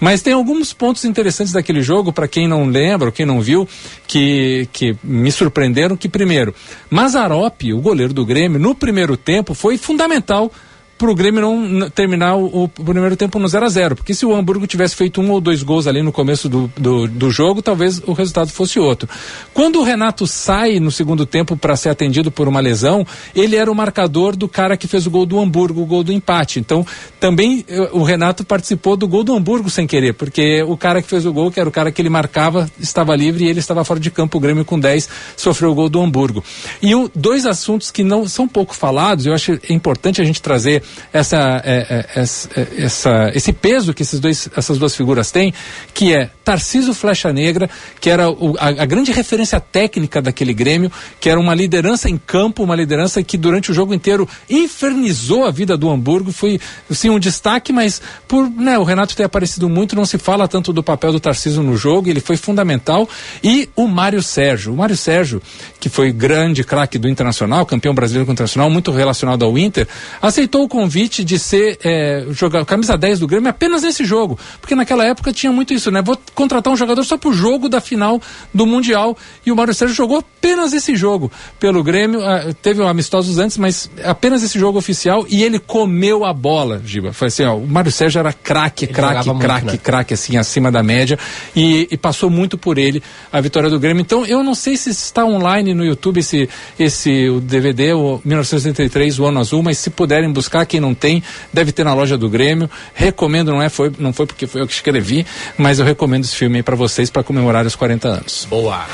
Mas tem alguns pontos interessantes daquele jogo, para quem não lembra, ou quem não viu, que, que me surpreenderam, que primeiro, Mazarop, o goleiro do Grêmio, no primeiro tempo, foi fundamental para o Grêmio não terminar o, o primeiro tempo no 0 a 0 porque se o Hamburgo tivesse feito um ou dois gols ali no começo do, do, do jogo, talvez o resultado fosse outro. Quando o Renato sai no segundo tempo para ser atendido por uma lesão, ele era o marcador do cara que fez o gol do Hamburgo, o gol do empate. Então, também eh, o Renato participou do gol do Hamburgo sem querer, porque o cara que fez o gol, que era o cara que ele marcava, estava livre e ele estava fora de campo. O Grêmio com 10 sofreu o gol do Hamburgo. E o, dois assuntos que não são pouco falados, eu acho importante a gente trazer essa, é, é, é, essa- esse peso que esses dois, essas duas figuras têm, que é Tarciso Flecha Negra, que era o- a, a grande referência técnica daquele Grêmio, que era uma liderança em campo, uma liderança que durante o jogo inteiro infernizou a vida do Hamburgo, foi sim um destaque, mas por né, o Renato ter aparecido muito, não se fala tanto do papel do Tarciso no jogo, ele foi fundamental, e o Mário Sérgio, o Mário Sérgio, que foi grande craque do Internacional, campeão brasileiro com o Internacional, muito relacionado ao Inter, aceitou o convite de ser é, jogar camisa 10 do Grêmio apenas nesse jogo, porque naquela época tinha muito isso, né? Vou contratar um jogador só pro jogo da final do Mundial e o Mário Sérgio jogou apenas esse jogo pelo Grêmio, ah, teve um amistosos antes, mas apenas esse jogo oficial e ele comeu a bola, Giba. Foi assim, ó, o Mário Sérgio era craque, craque, craque,
né?
craque, assim, acima da média e, e passou muito por ele a vitória do Grêmio. Então, eu não sei se está online no YouTube esse, esse o DVD, o 1983, o Ano Azul, mas se puderem buscar, quem não tem, deve ter na loja do Grêmio. Recomendo, não é, foi, não foi porque foi eu que escrevi, mas eu recomendo esse filme aí para vocês para comemorar os 40 anos.
Boa.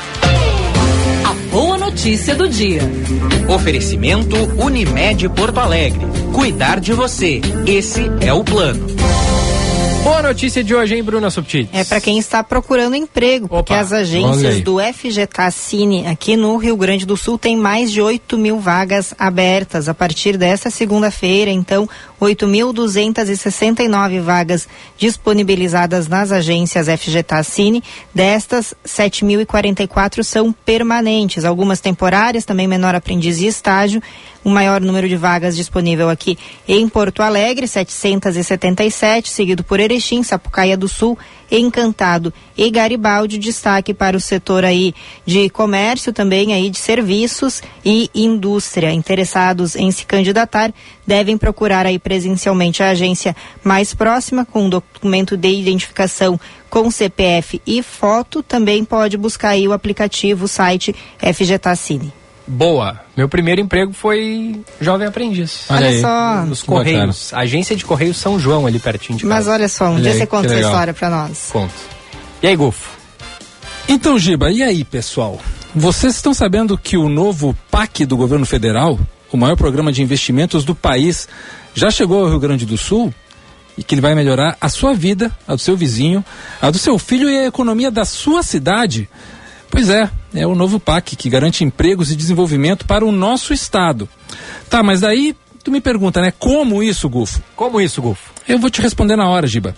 A boa notícia do dia.
Oferecimento Unimed Porto Alegre. Cuidar de você. Esse é o plano.
Boa notícia de hoje, hein, Bruna Subtits?
É para quem está procurando emprego, porque as agências do FGTA Cine aqui no Rio Grande do Sul têm mais de 8 mil vagas abertas a partir desta segunda-feira. Então, 8.269 vagas disponibilizadas nas agências FGTA Cine. Destas, 7.044 são permanentes, algumas temporárias, também menor aprendiz e estágio. O maior número de vagas disponível aqui em Porto Alegre, 777, seguido por Erechim, Sapucaia do Sul, Encantado e Garibaldi. Destaque para o setor aí de comércio, também aí de serviços e indústria. Interessados em se candidatar devem procurar aí presencialmente a agência mais próxima com um documento de identificação com CPF e foto. Também pode buscar aí o aplicativo, o site FGTA Cine.
Boa. Meu primeiro emprego foi jovem aprendiz.
Olha Olha só.
Nos Correios. Agência de Correios São João, ali pertinho de
Mas
casa.
olha só, um
Olha
dia
aí,
você conta essa história pra nós.
Conto. E aí, Gufo?
Então, Giba, e aí, pessoal? Vocês estão sabendo que o novo PAC do governo federal, o maior programa de investimentos do país, já chegou ao Rio Grande do Sul? E que ele vai melhorar a sua vida, a do seu vizinho, a do seu filho e a economia da sua cidade? Pois é, é o novo PAC que garante empregos e desenvolvimento para o nosso estado. Tá, mas daí tu me pergunta, né? Como isso, Gufo?
Como isso, Gufo?
Eu vou te responder na hora, Giba.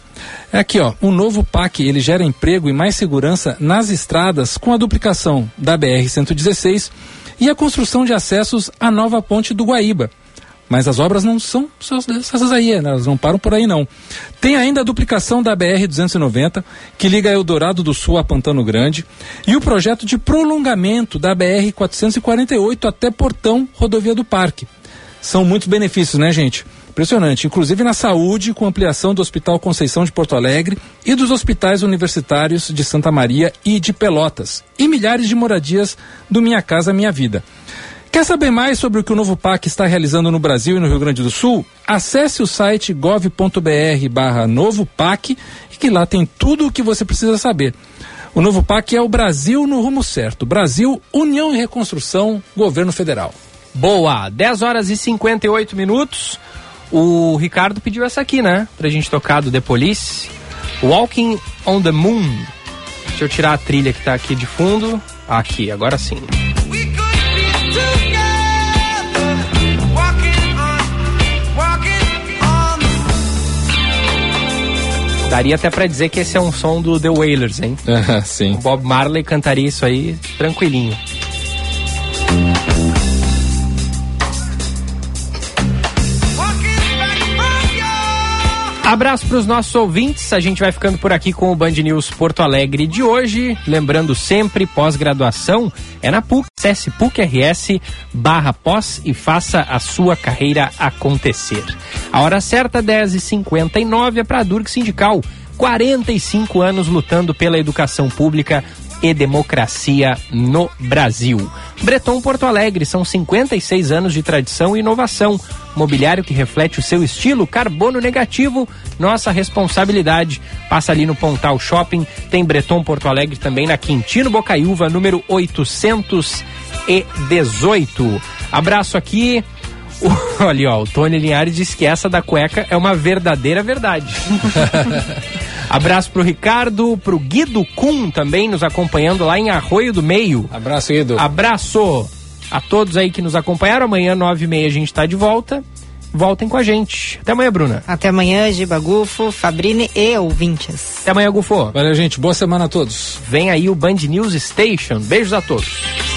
É aqui, ó. O novo PAC, ele gera emprego e mais segurança nas estradas com a duplicação da BR-116 e a construção de acessos à nova ponte do Guaíba. Mas as obras não são só essas aí, né? elas não param por aí não. Tem ainda a duplicação da BR-290, que liga Eldorado do Sul a Pantano Grande, e o projeto de prolongamento da BR-448 até Portão, rodovia do Parque. São muitos benefícios, né, gente? Impressionante. Inclusive na saúde, com ampliação do Hospital Conceição de Porto Alegre e dos hospitais universitários de Santa Maria e de Pelotas. E milhares de moradias do Minha Casa Minha Vida. Quer saber mais sobre o que o novo PAC está realizando no Brasil e no Rio Grande do Sul? Acesse o site gov.br barra novo PAC e que lá tem tudo o que você precisa saber. O novo PAC é o Brasil no rumo certo. Brasil, União e Reconstrução, Governo Federal.
Boa, 10 horas e 58 minutos. O Ricardo pediu essa aqui, né? Pra gente tocar do The Police. Walking on the Moon. Deixa eu tirar a trilha que tá aqui de fundo. Aqui, agora sim. Daria até pra dizer que esse é um som do The Wailers, hein? <laughs>
Sim.
O Bob Marley cantaria isso aí tranquilinho. Abraço para os nossos ouvintes. A gente vai ficando por aqui com o Band News Porto Alegre de hoje. Lembrando sempre, pós-graduação é na PUC. Acesse PUC-RS barra pós e faça a sua carreira acontecer. A hora certa, 10h59, é para a Durg Sindical. 45 anos lutando pela educação pública e democracia no Brasil. Breton Porto Alegre são 56 anos de tradição e inovação. Mobiliário que reflete o seu estilo, carbono negativo, nossa responsabilidade. Passa ali no Pontal Shopping, tem Breton Porto Alegre também na Quintino Bocaiúva, número 818. Abraço aqui. <laughs> Olha, ó, o Tony Linhares diz que essa da cueca é uma verdadeira verdade. <laughs> Abraço pro Ricardo, pro Guido Kuhn também nos acompanhando lá em Arroio do Meio.
Abraço, Guido.
Abraço a todos aí que nos acompanharam. Amanhã, nove e meia, a gente tá de volta. Voltem com a gente. Até amanhã, Bruna.
Até amanhã, Giba Gufo, Fabrini e ouvintes.
Até amanhã, Gufo.
Valeu, gente. Boa semana a todos.
Vem aí o Band News Station. Beijos a todos.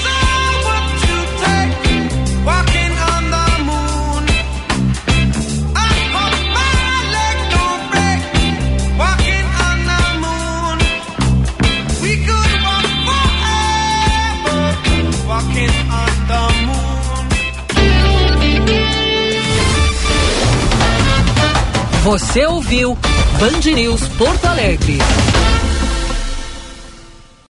Você ouviu Band News Porto Alegre.